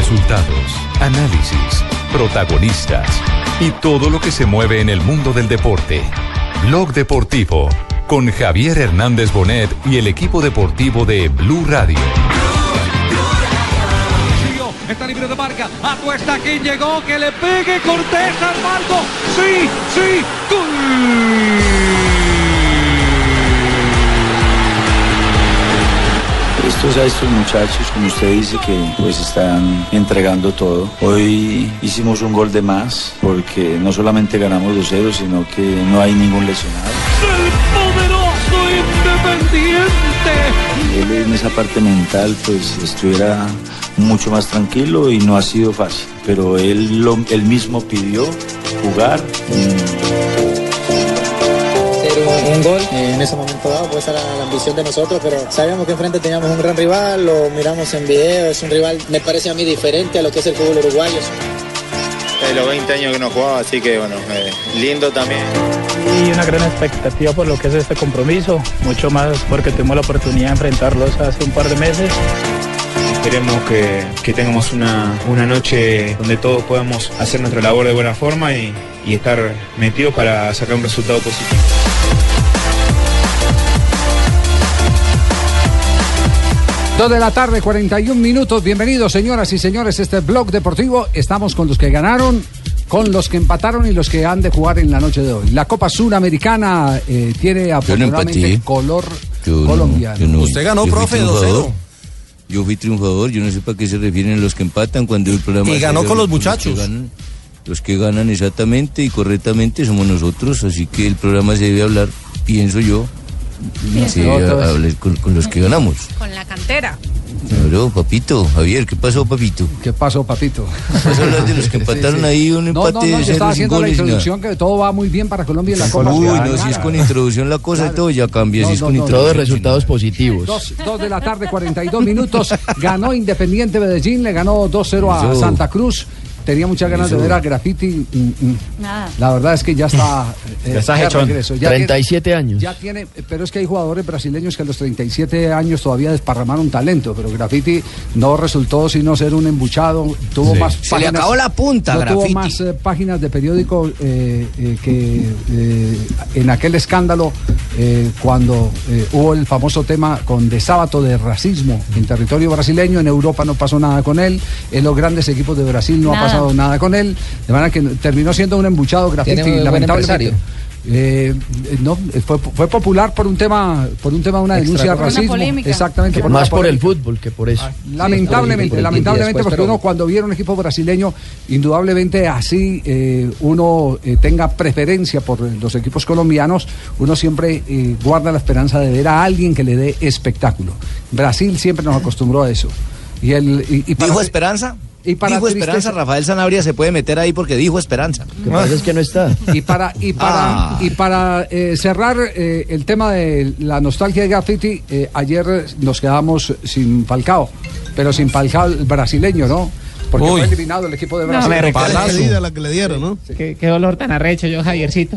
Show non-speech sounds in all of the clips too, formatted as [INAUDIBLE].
Resultados, análisis, protagonistas y todo lo que se mueve en el mundo del deporte. Blog Deportivo con Javier Hernández Bonet y el equipo deportivo de Blue Radio. Está libre de marca. Apuesta quien llegó. Que le pegue Cortés al. Sí, sí. Gol. Estos a estos muchachos, como usted dice, que pues están entregando todo. Hoy hicimos un gol de más porque no solamente ganamos 2-0, sino que no hay ningún lesionado. El poderoso Independiente. Él en esa parte mental pues estuviera mucho más tranquilo y no ha sido fácil. Pero él, lo, él mismo pidió jugar. Un gol en ese momento dado, pues esa era la ambición de nosotros, pero sabíamos que enfrente teníamos un gran rival, lo miramos en video, es un rival, me parece a mí diferente a lo que es el fútbol uruguayo. De los 20 años que no jugaba, así que bueno, eh, lindo también. Y una gran expectativa por lo que es este compromiso, mucho más porque tuvimos la oportunidad de enfrentarlos hace un par de meses. Esperemos que, que tengamos una, una, noche donde todos podamos hacer nuestra labor de buena forma y, y estar metidos para sacar un resultado positivo. Dos de la tarde, 41 minutos. Bienvenidos, señoras y señores, este blog deportivo. Estamos con los que ganaron, con los que empataron y los que han de jugar en la noche de hoy. La Copa Suramericana eh, tiene afortunadamente no color yo colombiano. No, yo no. Usted ganó, Yo profe, triunfador. 2-0. Yo fui triunfador, yo no sé para qué se refieren los que empatan cuando el programa... Y ganó con los muchachos. que ganan. Los que ganan exactamente y correctamente somos nosotros, así que el programa se debe hablar, pienso yo, sí, No, hablar con, con los que ganamos. Con la cantera. Claro, papito, Javier, ¿qué pasó, papito? ¿Qué pasó, papito? Vas a hablar de los que empataron ahí un No, empate no, no, de yo estaba haciendo la goles nada. introducción que todo va muy bien para Colombia en la Copa. Uy, no, si es con introducción la cosa y todo ya cambia, si No, es no, con no, introducción. todos resultados positivos. Dos, dos de la tarde, 42 minutos. Ganó Independiente Medellín, le ganó 2-0 a. Santa Cruz. Tenía muchas ganas de ver a Graffiti. mm, mm. Nada. La verdad es que ya está. [LAUGHS] eh, Ya está. Ya 37 años. Ya tiene, pero es que hay jugadores brasileños que a los 37 años todavía desparramaron talento, pero Graffiti no resultó sino ser un embuchado, tuvo Sí. más Se le acabó la punta, no tuvo más eh, páginas de periódico eh, eh, que eh, en aquel escándalo eh, cuando eh, hubo el famoso tema con de sábado de racismo en territorio brasileño, en Europa no pasó nada con él, en los grandes equipos de Brasil no Nada. ha pasado nada con él, de manera que terminó siendo un embuchado un buen lamentablemente. Eh, no, fue, fue popular por un tema, por un tema, una denuncia de una racismo. Exactamente. por Más por el fútbol que por eso. Lamentablemente, Sí, el- lamentablemente, después, porque pero- uno cuando viera un equipo brasileño, indudablemente así eh, uno eh, tenga preferencia por los equipos colombianos, uno siempre eh, guarda la esperanza de ver a alguien que le dé espectáculo. Brasil siempre nos acostumbró a eso. Y el, y, y para- ¿Dijo Esperanza? Y para dijo tristeza- Esperanza, Rafael Sanabria se puede meter ahí porque dijo Esperanza. Lo que pasa es que no está. Y para, y para, Ah. y para eh, cerrar eh, el tema de la nostalgia de Graffiti, eh, ayer nos quedamos sin Falcao, pero sin Falcao el brasileño, ¿no? Porque Uy. fue eliminado el equipo de No, Brasil. me que- la que le dieron, ¿no? Qué, qué dolor tan arrecho yo, Javiercito.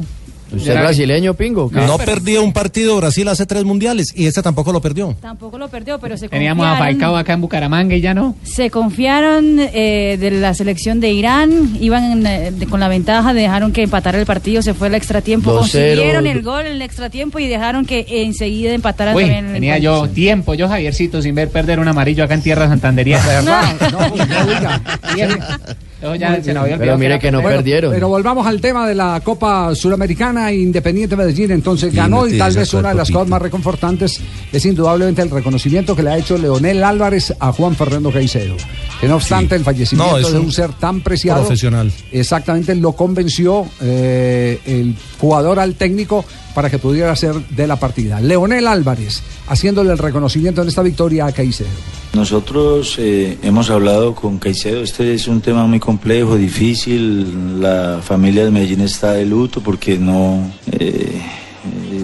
¿Usted es brasileño, Pingo? ¿Qué? No perdía un partido Brasil hace tres mundiales y este tampoco lo perdió. Tampoco lo perdió, pero se Teníamos a. Falcao acá en Bucaramanga y ya no. Se confiaron eh, de la selección de Irán, iban eh, de- con la ventaja, dejaron que empatara el partido, se fue el extra tiempo, 2-0. consiguieron el gol en el extra tiempo y dejaron que enseguida empataran Uy, también el tenía yo tiempo, yo Javiercito, sin ver perder un amarillo acá en tierra santanderiana. ¿Verdad? [LAUGHS] No, [LAUGHS] no ya se había Pero mire que no perdieron. Pero volvamos al tema de la Copa Suramericana Independiente Medellín. Entonces ganó y tal vez una de las cosas más reconfortantes es indudablemente el reconocimiento que le ha hecho Leonel Álvarez a Juan Fernando Caicedo. Que no obstante el fallecimiento No, de un un ser tan preciado, profesional. exactamente lo convenció eh, el jugador al técnico para que pudiera ser de la partida. Leonel Álvarez haciéndole el reconocimiento en esta victoria a Caicedo. Nosotros eh, hemos hablado con Caicedo, este es un tema muy complejo, difícil, la familia de Medellín está de luto porque no eh,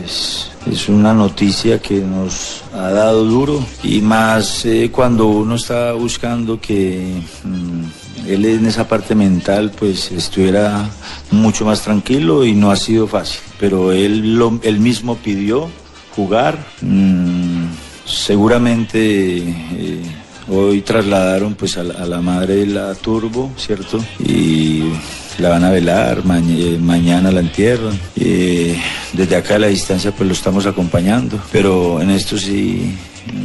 es, una noticia que nos ha dado duro y más eh, cuando uno está buscando que mm, él en esa parte mental pues estuviera mucho más tranquilo y no ha sido fácil, pero él, lo, mismo pidió jugar. mm, seguramente eh, hoy trasladaron pues a la, madre de la Turbo, ¿cierto? Y la van a velar, maña- mañana la entierran. Eh, desde acá a la distancia pues lo estamos acompañando, pero en esto sí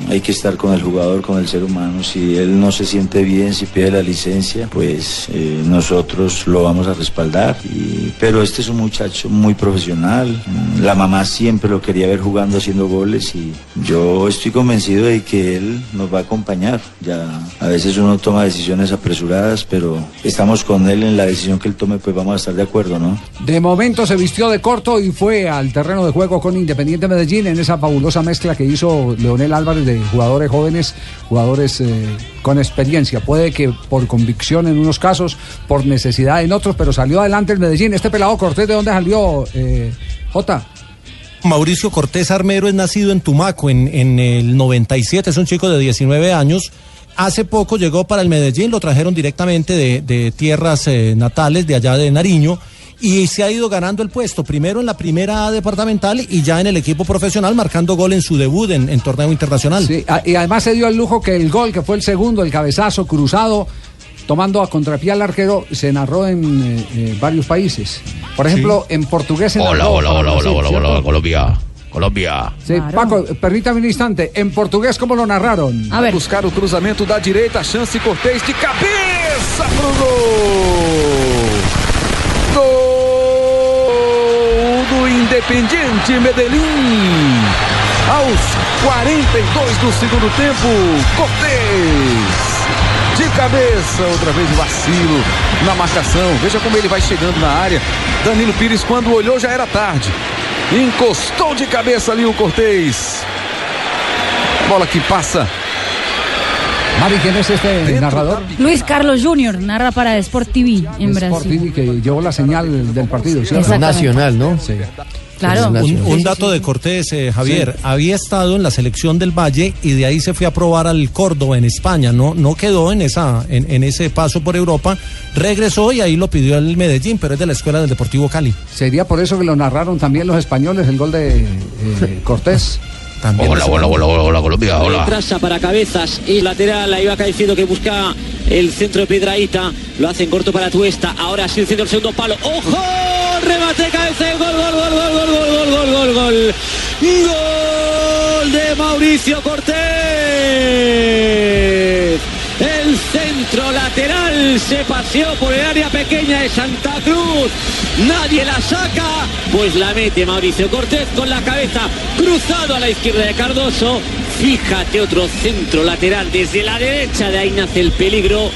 hay que estar con el jugador, con el ser humano. Si él no se siente bien, si pide la licencia, pues eh, nosotros lo vamos a respaldar. Y- pero este es un muchacho muy profesional. La mamá siempre lo quería ver jugando, haciendo goles y yo estoy convencido de que él nos va a acompañar. Ya a veces uno toma decisiones apresuradas, pero estamos con él en la decisión que él tome, pues vamos a estar de acuerdo, ¿no? De momento se vistió de corto y fue al terreno de juego con Independiente Medellín en esa fabulosa mezcla que hizo Leonel Álvarez de jugadores jóvenes, jugadores eh, con experiencia. Puede que por convicción en unos casos, por necesidad en otros, pero salió adelante el Medellín. Este pelado Cortés, ¿de dónde salió, eh, Jota? Mauricio Cortés Armero es nacido en Tumaco en, en el 97, es un chico de 19 años. Hace poco llegó para el Medellín, lo trajeron directamente de, de tierras eh, natales, de allá de Nariño, y se ha ido ganando el puesto, primero en la primera A departamental y ya en el equipo profesional, marcando gol en su debut en, en torneo internacional. Sí, a- y además se dio el lujo que el gol, que fue el segundo, el cabezazo cruzado, tomando a contrapié al arquero, se narró en eh, eh, varios países. Por ejemplo, en portugués se Hola, narró hola, hola, hola, hola, hola, Colombia. Colombia. Sí, Paco, permítame un instante. En portugués, ¿cómo lo narraron? A Buscar o cruzamento da direita, chance Cortez de cabeça pro gol. Independiente Medellín. Aos 42 do segundo tempo, Cortez. De cabeça, outra vez o vacilo na marcação. Veja como ele vai chegando na área. Danilo Pires, quando olhou, já era tarde. Encostou de cabeça ali o Cortez. Bola que passa. Mari, ¿quién es este narrador? Luis Carlos Jr. narra para Sport TV en Sport Brasil. TV, que llevó la señal del partido. Exactamente. Nacional, ¿no? Sí. Claro. Un, un dato de Cortés, eh, Javier, había estado en la selección del Valle y de ahí se fue a probar al Córdoba en España, no, no quedó en, esa, en, en ese paso por Europa, regresó y ahí lo pidió el Medellín, pero es de la escuela del Deportivo Cali. Sería por eso que lo narraron también los españoles, el gol de eh, [LAUGHS] Cortés. También Hola, hola, hola, hola, hola, Colombia, hola. Traza para cabezas y lateral, ahí va diciendo que busca el centro de Piedraíta, lo hace en corto para Tuesta, ahora sí el centro del segundo palo, ¡ojo! Remate, cabeza, gol, gol, gol, gol, gol, gol, gol, gol, gol, gol. Gol de Mauricio Cortés. Se paseó por el área pequeña de Santa Cruz. Nadie la saca, pues la mete Mauricio Cortés con la cabeza cruzado a la izquierda de Cardoso. Fíjate otro centro lateral desde la derecha, de ahí nace el peligro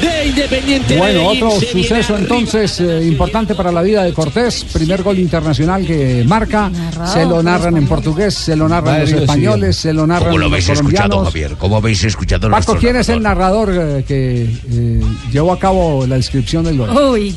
de Independiente. Bueno, otro suceso entonces eh, importante para la vida de Cortés. Primer gol internacional que marca. Narrado se lo narran en portugués, se lo narran los Varios españoles, se lo narran ¿Cómo lo los habéis escuchado. Javier? ¿Cómo habéis escuchado Paco, ¿quién es el narrador? eh, que eh, llevó a cabo la descripción del gol? Uy,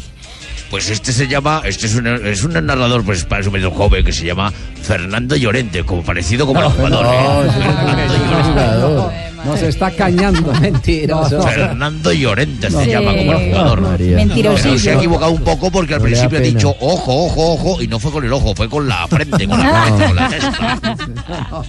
Pues este se llama, este es un, es un narrador, pues para su medio joven, que se llama Fernando Llorente, como parecido como el jugador. ¿eh? Nos está cañando. [LAUGHS] Mentiroso. Fernando Llorente se llama como el jugador. María. Mentirosillo. Pero se ha equivocado un poco porque al principio ha dicho ojo, ojo, ojo, y no fue con el ojo, fue con la frente, con la [LAUGHS] cabeza, con la [LAUGHS] testa.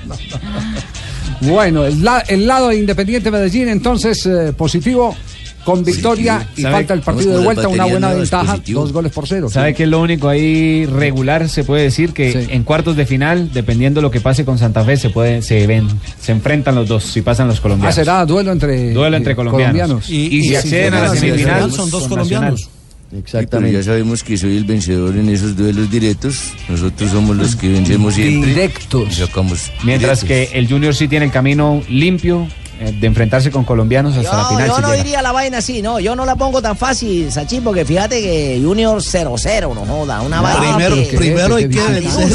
Bueno, el, la- el lado de Independiente Medellín, entonces eh, positivo, con victoria y falta el partido de vuelta, una buena ventaja, dos goles por cero. ¿Sabe qué es lo único ahí regular? Se puede decir que Sí. en cuartos de final, dependiendo lo que pase con Santa Fe, se puede, se ven, se enfrentan los dos, si pasan los Ah, colombianos. será duelo entre, Duelo entre eh, colombianos. Y si acceden a la semifinal, son dos colombianos. Nacional. Sí, pero Exactamente. ya sabemos que soy el vencedor en esos duelos directos. Nosotros somos los que vencemos siempre. Directos. Y sacamos Mientras directos. que el Junior sí tiene el camino limpio de enfrentarse con colombianos hasta la final. yo si no llega. diría la vaina así, no, yo no la pongo tan fácil, Sachín, porque fíjate que Junior 0-0, no joda, una vaina Primero, que- primero hay que vencer.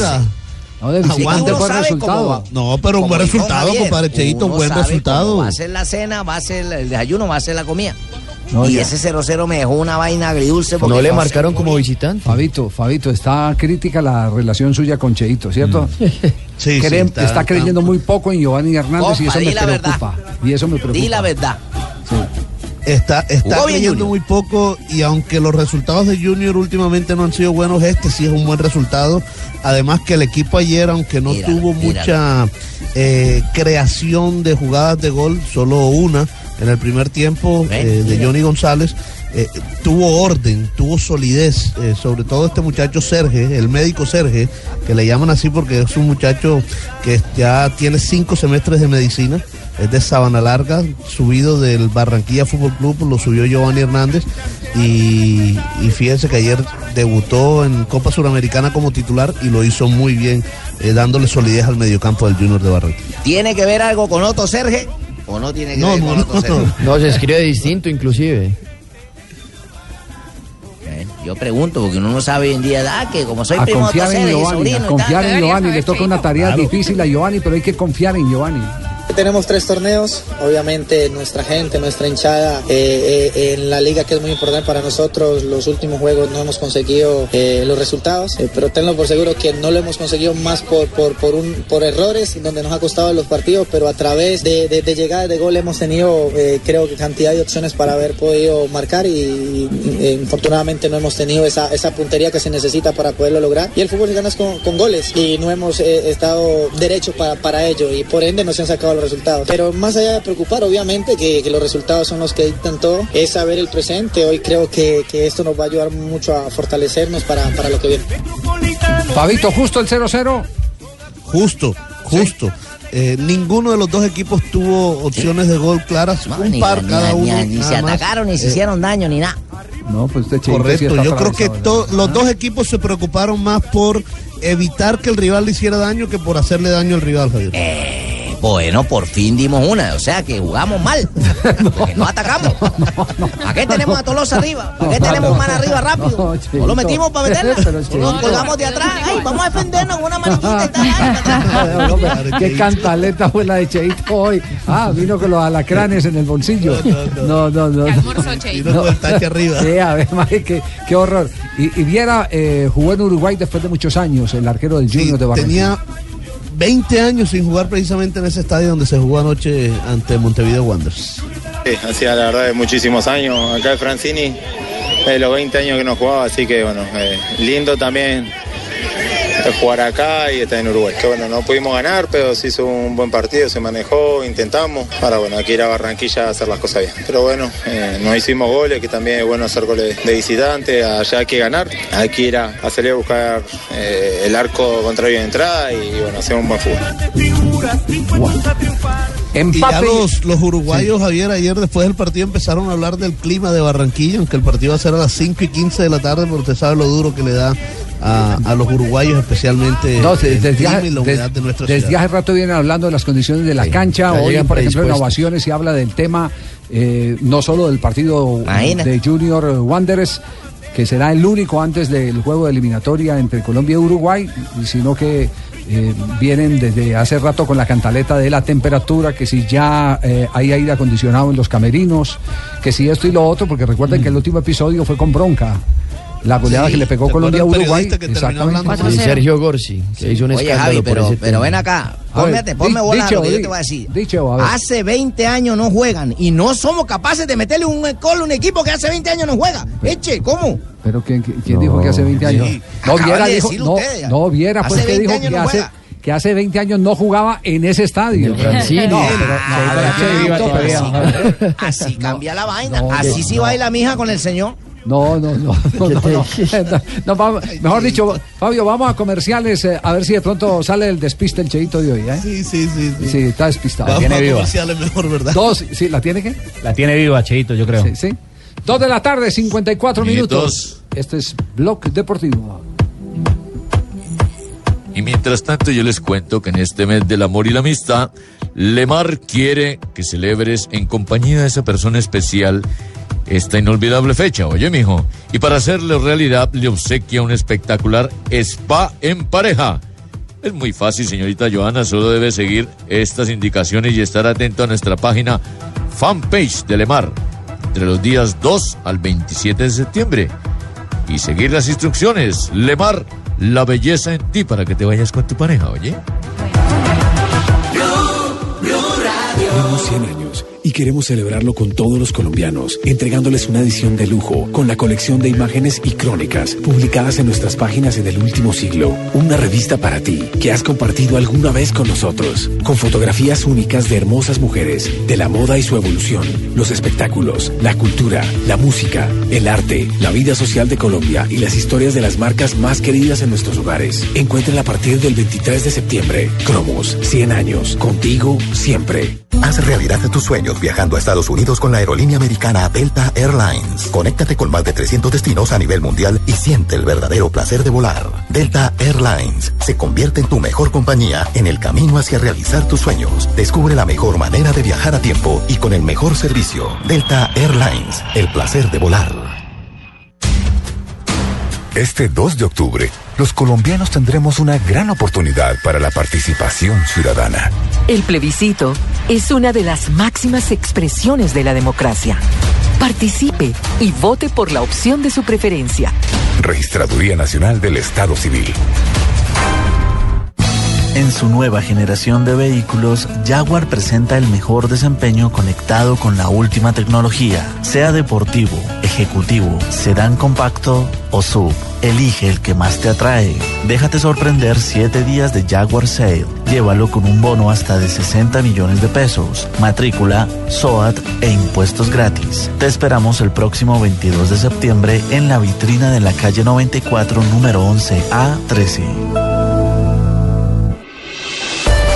No, de sabe resultado. cómo va. No, pero un buen resultado, compadre Cheito, buen resultado. Va a ser la cena, va a ser el desayuno, va a ser la comida. No, y ya. ese 0-0 me dejó una vaina agridulce. porque ¿No le marcaron como visitante? Fabito, Fabito, está crítica la relación suya con Cheito, ¿cierto? Sí, Cree- sí, está, está- creyendo muy poco en Giovanni Hernández y eso me verdad. preocupa. Y eso me preocupa. Di la verdad. Sí. Está, está creyendo muy poco y aunque los resultados de Junior últimamente no han sido buenos, este sí es un buen resultado. Además que el equipo ayer, aunque no Míralo, tuvo míralo. mucha eh, creación de jugadas de gol, solo una en el primer tiempo eh, de. Johnny González, eh, tuvo orden, tuvo solidez, eh, sobre todo este muchacho Serge, el médico Serge, que le llaman así porque es un muchacho que ya tiene cinco semestres de medicina, es de Sabana Larga, subido del Barranquilla Fútbol Club, lo subió Giovanni Hernández y, y fíjense que ayer debutó en Copa Suramericana como titular y lo hizo muy bien, eh, dándole solidez al mediocampo del Junior de Barranquilla. ¿Tiene que ver algo con Otto Serge? ¿O no tiene que No, ver no, con no, se escribe distinto inclusive. Yo pregunto, porque uno no sabe hoy en día, ah, que como soy a primo confiar en Giovanni, sobrino a y confiar en Giovanni. Le toca una tarea difícil a Giovanni, pero hay que confiar en Giovanni. Tenemos tres torneos, obviamente nuestra gente, nuestra hinchada eh, eh, en la liga que es muy importante para nosotros. Los últimos juegos no hemos conseguido eh, los resultados, eh, pero tenlo por seguro que no lo hemos conseguido más por, por, por, un, por errores donde nos ha costado los partidos, pero a través de, de, de llegadas de gol hemos tenido creo que cantidad de opciones para haber podido marcar y, infortunadamente no hemos tenido esa, puntería que se necesita para poderlo lograr. Y el fútbol se gana con, con goles y no hemos estado derechos para, para ello y por ende no se han sacado los resultados. Pero más allá de preocupar, obviamente, que, que los resultados son los que dictan todo, es saber el presente. Hoy creo que, que esto nos va a ayudar mucho a fortalecernos para, para lo que viene. Fabito, justo el 0-0. Justo, justo. Eh, ninguno de los dos equipos tuvo opciones de gol claras, un Ni, par ni- cada ni- uno. ni se atacaron, ni se Eh, hicieron daño, ni nada. No, pues este Correcto, yo creo que to- los dos equipos se preocuparon más por evitar que el rival le hiciera daño que por hacerle daño al rival, Javier. Eh, Bueno, por fin dimos una, o sea que jugamos mal, [LAUGHS] porque no atacamos. ¿A qué tenemos a Tolosa arriba? ¿A qué tenemos un man arriba rápido? No lo metimos para meterla, [LAUGHS] nos colgamos de atrás, ay, vamos a defendernos con una manillita y tal. [LAUGHS] Qué cantaleta fue la de Cheito hoy. Ah, vino con los alacranes en el bolsillo. No, no, no. Vino con el tache arriba. Sí, a ver, madre, qué, qué horror. Y, y Viera eh, jugó en Uruguay después de muchos años, el arquero del Junior de Barranquilla. Tenía 20 años sin jugar precisamente en ese estadio donde se jugó anoche ante Montevideo Wanderers. Sí, hacía la verdad muchísimos años acá de Francini, de los 20 años que no jugaba, así que bueno, eh, lindo también jugar acá y estar en Uruguay. Que bueno, no pudimos ganar, pero se hizo un buen partido, se manejó, intentamos. Ahora bueno, hay que ir a Barranquilla a hacer las cosas bien. Pero bueno, eh, no hicimos goles, que también es bueno hacer goles de visitante, allá hay que ganar, hay que ir a, a salir a buscar eh, el arco contrario de entrada y bueno, hacer un buen fútbol. Y ya los, los uruguayos, Javier, ayer después del partido empezaron a hablar del clima de Barranquilla, aunque el partido va a ser a las 5 y 15 de la tarde, porque usted sabe lo duro que le da a, a los uruguayos, especialmente No, desde, hace- y la humedad desde- de nuestra desde ciudad. hace rato vienen hablando de las condiciones de la cancha. Hoy, por ejemplo, en. Ovaciones se habla del tema eh, no solo del partido Imagina. de Junior Wanderers, que será el único antes del juego de eliminatoria entre Colombia y Uruguay, sino que eh, vienen desde hace rato con la cantaleta de la temperatura, que si ya eh, hay aire acondicionado en los camerinos, que si esto y lo otro, porque recuerden que el último episodio fue con bronca. La goleada Sí, que le pegó ¿te Colombia a Uruguay. Exactamente. Y Sergio Gorsi, que hizo un Oye, escándalo Javi, por pero, ese pero tema. ven acá, ponme, ponme bola dicho, lo que yo te voy a decir. dicho, a ver. Hace 20 años no juegan y no somos capaces de meterle un gol a un equipo que hace 20 años no juega. Eche, ¿cómo? Pero ¿quién, quién dijo que hace 20 años? sí. No, Viera de dijo, no, no, Viera pues que 20 dijo que no hace, juega. que hace 20 años no jugaba en ese estadio. Francini. No, pero, no, pero, viva Cheito, todavía. pero- Así cambia la vaina. no, Así no, sí no. baila mi hija con el señor. No, no, no, [LAUGHS] no, no, [LAUGHS] no. No, vamos- mejor dicho, Fabio, vamos a comerciales eh, a ver si de pronto sale el despiste el cheito de hoy, ¿eh? Sí, sí, sí. sí. Sí, está despistado. Vamos tiene a viva. comerciales mejor, ¿verdad? Dos, sí, ¿la tiene qué? La tiene viva, Cheito, yo creo. Sí, sí. Dos de la tarde, 54 minutos. Minutos. Este es Blog Deportivo. Y mientras tanto yo les cuento que en este mes del amor y la amistad, Lemar quiere que celebres en compañía de esa persona especial esta inolvidable fecha, oye mijo. Y para hacerle realidad le obsequia un espectacular spa en pareja. Es muy fácil, señorita Joana, solo debe seguir estas indicaciones y estar atento a nuestra página fanpage de Lemar entre los días 2 al 27 de septiembre y seguir las instrucciones. Lemar, la belleza en ti para que te vayas con tu pareja, oye. Tenemos 100 años y queremos celebrarlo con todos los colombianos, entregándoles una edición de lujo con la colección de imágenes y crónicas publicadas en nuestras páginas en el último siglo. Una revista para ti que has compartido alguna vez con nosotros, con fotografías únicas de hermosas mujeres, de la moda y su evolución, los espectáculos, la cultura, la música, el arte, la vida social de Colombia y las historias de las marcas más queridas en nuestros hogares. Encuéntrala a partir del 23 de septiembre. Cromos, 100 años, contigo siempre. Haz realidad tus sueños viajando a Estados Unidos con la aerolínea americana Delta Airlines. Conéctate con más de 300 destinos a nivel mundial y siente el verdadero placer de volar. Delta Airlines se convierte en tu mejor compañía en el camino hacia realizar tus sueños. Descubre la mejor manera de viajar a tiempo y con el mejor servicio. Delta Airlines, el placer de volar. Este 2 de octubre, los colombianos tendremos una gran oportunidad para la participación ciudadana. El plebiscito es una de las máximas expresiones de la democracia. Participe y vote por la opción de su preferencia. Registraduría Nacional del Estado Civil. En su nueva generación de vehículos, Jaguar presenta el mejor desempeño conectado con la última tecnología, sea deportivo, ejecutivo, sedán compacto o sub. Elige el que más te atrae. Déjate sorprender 7 días de Jaguar Sale. Llévalo con un bono hasta de 60 millones de pesos, matrícula, SOAT e impuestos gratis. Te esperamos el próximo 22 de septiembre en la vitrina de la calle 94, número 11A13.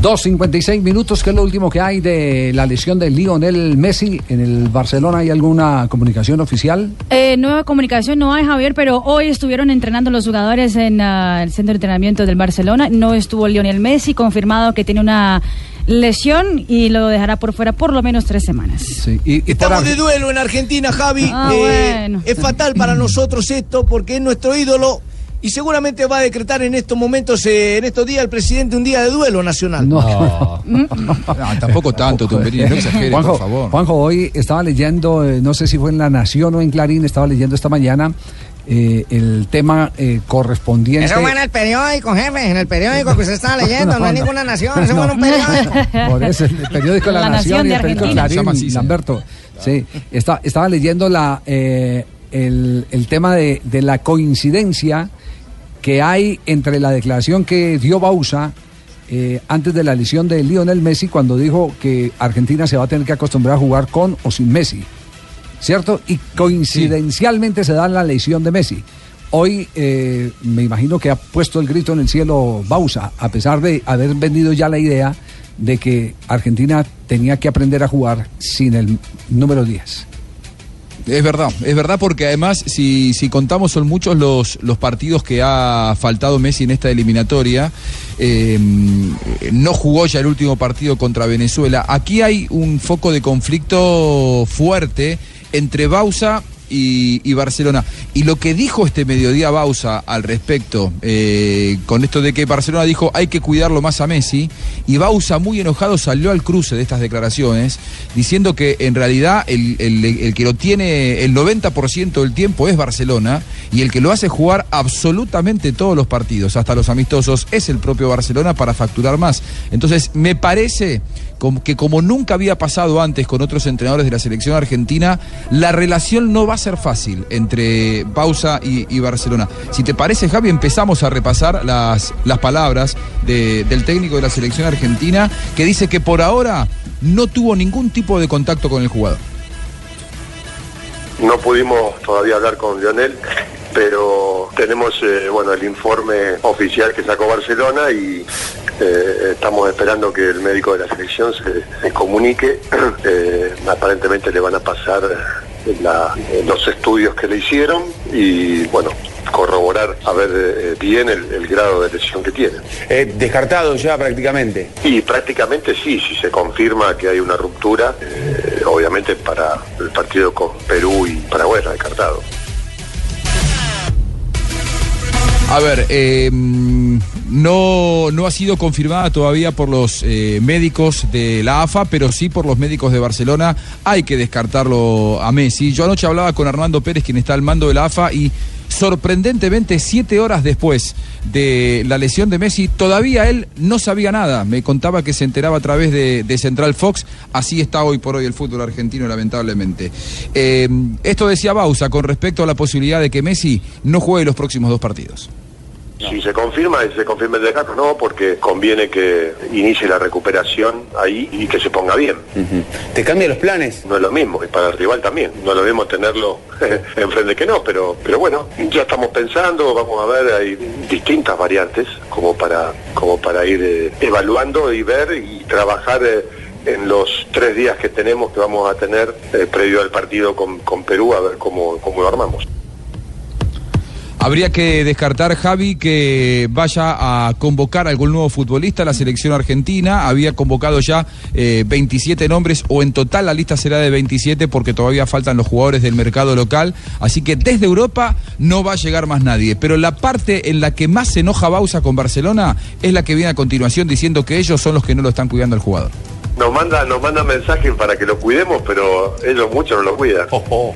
2.56 minutos, que es lo último que hay de la lesión de Lionel Messi en el Barcelona. ¿Hay alguna comunicación oficial? Eh, nueva comunicación no hay, Javier, pero hoy estuvieron entrenando los jugadores en ah, el centro de entrenamiento del Barcelona. No estuvo Lionel Messi, confirmado que tiene una lesión y lo dejará por fuera por lo menos tres semanas. Sí, y, y Estamos de duelo en Argentina, Javi. Ah, Eh, bueno. Es fatal para nosotros esto porque es nuestro ídolo y seguramente va a decretar en estos momentos, eh, en estos días, el presidente un día de duelo nacional. No. [LAUGHS] tampoco tanto, Tumberini, no exagere, Juanjo, por favor. Juanjo, hoy estaba leyendo, eh, no sé si fue en La Nación o en Clarín, estaba leyendo esta mañana eh, el tema eh, correspondiente. Eso fue en el periódico, jefe, en el periódico que usted estaba leyendo, no, hay [LAUGHS] ninguna nación, eso fue en un [LAUGHS] periódico. Por eso, el periódico La, La Nación, y de el periódico Argentina. Clarín. Lamberto. Sí, está- estaba leyendo la, eh, el, el tema de, de la coincidencia que hay entre la declaración que dio Bausa eh, antes de la lesión de Lionel Messi cuando dijo que Argentina se va a tener que acostumbrar a jugar con o sin Messi. ¿Cierto? Y coincidencialmente se da la lesión de Messi. Hoy eh, me imagino que ha puesto el grito en el cielo Bausa, a pesar de haber vendido ya la idea de que Argentina tenía que aprender a jugar sin el número 10. Es verdad, es verdad porque además si, si contamos son muchos los, los partidos que ha faltado Messi en esta eliminatoria. Eh, no jugó ya el último partido contra Venezuela. Aquí hay un foco de conflicto fuerte entre Bausa y, Barcelona. Y lo que dijo este mediodía Bausa al respecto, eh, con esto de que Barcelona dijo hay que cuidarlo más a Messi, y Bausa muy enojado salió al cruce de estas declaraciones, diciendo que en realidad el, el- el que lo tiene el 90% del tiempo es Barcelona, y el que lo hace jugar absolutamente todos los partidos, hasta los amistosos, es el propio Barcelona para facturar más. Entonces, me parece que como nunca había pasado antes con otros entrenadores de la selección argentina, la relación no va a ser fácil entre Pausa y, Barcelona. Si te parece, Javi, empezamos a repasar las, las palabras de- del técnico de la selección argentina, que dice que por ahora no tuvo ningún tipo de contacto con el jugador. No pudimos todavía hablar con Lionel, pero tenemos eh, bueno el informe oficial que sacó Barcelona y eh, estamos esperando que el médico de la selección se, se comunique. [CLEARS THROAT] Eh, aparentemente le van a pasar la- eh, los estudios que le hicieron y bueno corroborar a ver eh, bien el, el grado de lesión que tiene. descartado ya prácticamente. Y prácticamente sí, si se confirma que hay una ruptura, eh, obviamente para el partido con Perú y Paraguay está descartado. A ver, eh, no, no ha sido confirmada todavía por los eh, médicos de la AFA, pero sí por los médicos de Barcelona. Hay que descartarlo a Messi. Yo anoche hablaba con Armando Pérez, quien está al mando de la AFA, y sorprendentemente siete horas después de la lesión de Messi, todavía él no sabía nada. Me contaba que se enteraba a través de, Central Fox. Así está hoy por hoy el fútbol argentino, lamentablemente. Eh, esto decía Bausa con respecto a la posibilidad de que Messi no juegue los próximos dos partidos. Si se confirma, se confirma el descarto, no, porque conviene que inicie la recuperación ahí y que se ponga bien. ¿Te cambia los planes? No es lo mismo, y para el rival también. No es lo mismo tenerlo [LAUGHS] enfrente que no, pero, pero bueno, ya estamos pensando, vamos a ver, hay distintas variantes como para, como para ir eh, evaluando y ver y trabajar. eh, en los tres días que tenemos, que vamos a tener eh, previo al partido con, con Perú, a ver cómo, cómo lo armamos. Habría que descartar, Javi, que vaya a convocar algún nuevo futbolista a la selección argentina. Había convocado ya eh, 27 nombres, o en total la lista será de 27 porque todavía faltan los jugadores del mercado local. Así que desde Europa no va a llegar más nadie. Pero la parte en la que más se enoja Bausa con Barcelona es la que viene a continuación diciendo que ellos son los que no lo están cuidando al jugador. Nos manda, nos manda mensajes para que lo cuidemos, pero ellos mucho no lo cuidan.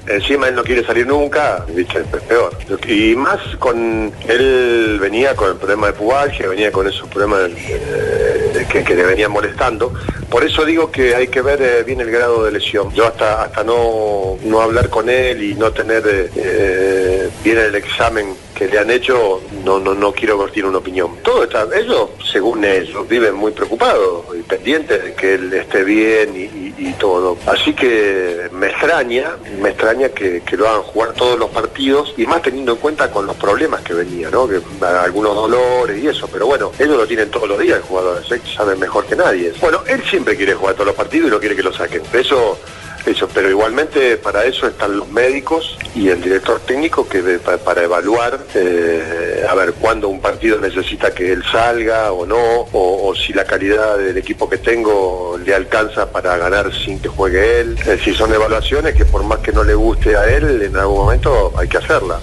Encima él no quiere salir nunca, ¿viste? es peor. Y más con, él venía con el problema de pubalgia, venía con esos problemas eh, que, que le venían molestando. Por eso digo que hay que ver eh, bien el grado de lesión. Yo hasta hasta no, no hablar con él y no tener eh, bien el examen que le han hecho, no, no, no quiero vertir una opinión. Todo está, ellos, según ellos, viven muy preocupados y pendientes de que él esté bien y, todo. Así que me extraña, me extraña que, lo hagan jugar todos los partidos y más teniendo en cuenta con los problemas que venía, ¿no? Que algunos dolores y eso, pero bueno, ellos lo tienen todos los días el jugador, ¿sí? saben mejor que nadie. Bueno, él siempre quiere jugar todos los partidos y no quiere que lo saquen. Eso eso, pero igualmente para eso están los médicos y el director técnico que de- para evaluar eh, a ver cuándo un partido necesita que él salga o no, o, o si la calidad del equipo que tengo le alcanza para ganar sin que juegue él. Es decir, son evaluaciones que por más que no le guste a él, en algún momento hay que hacerla.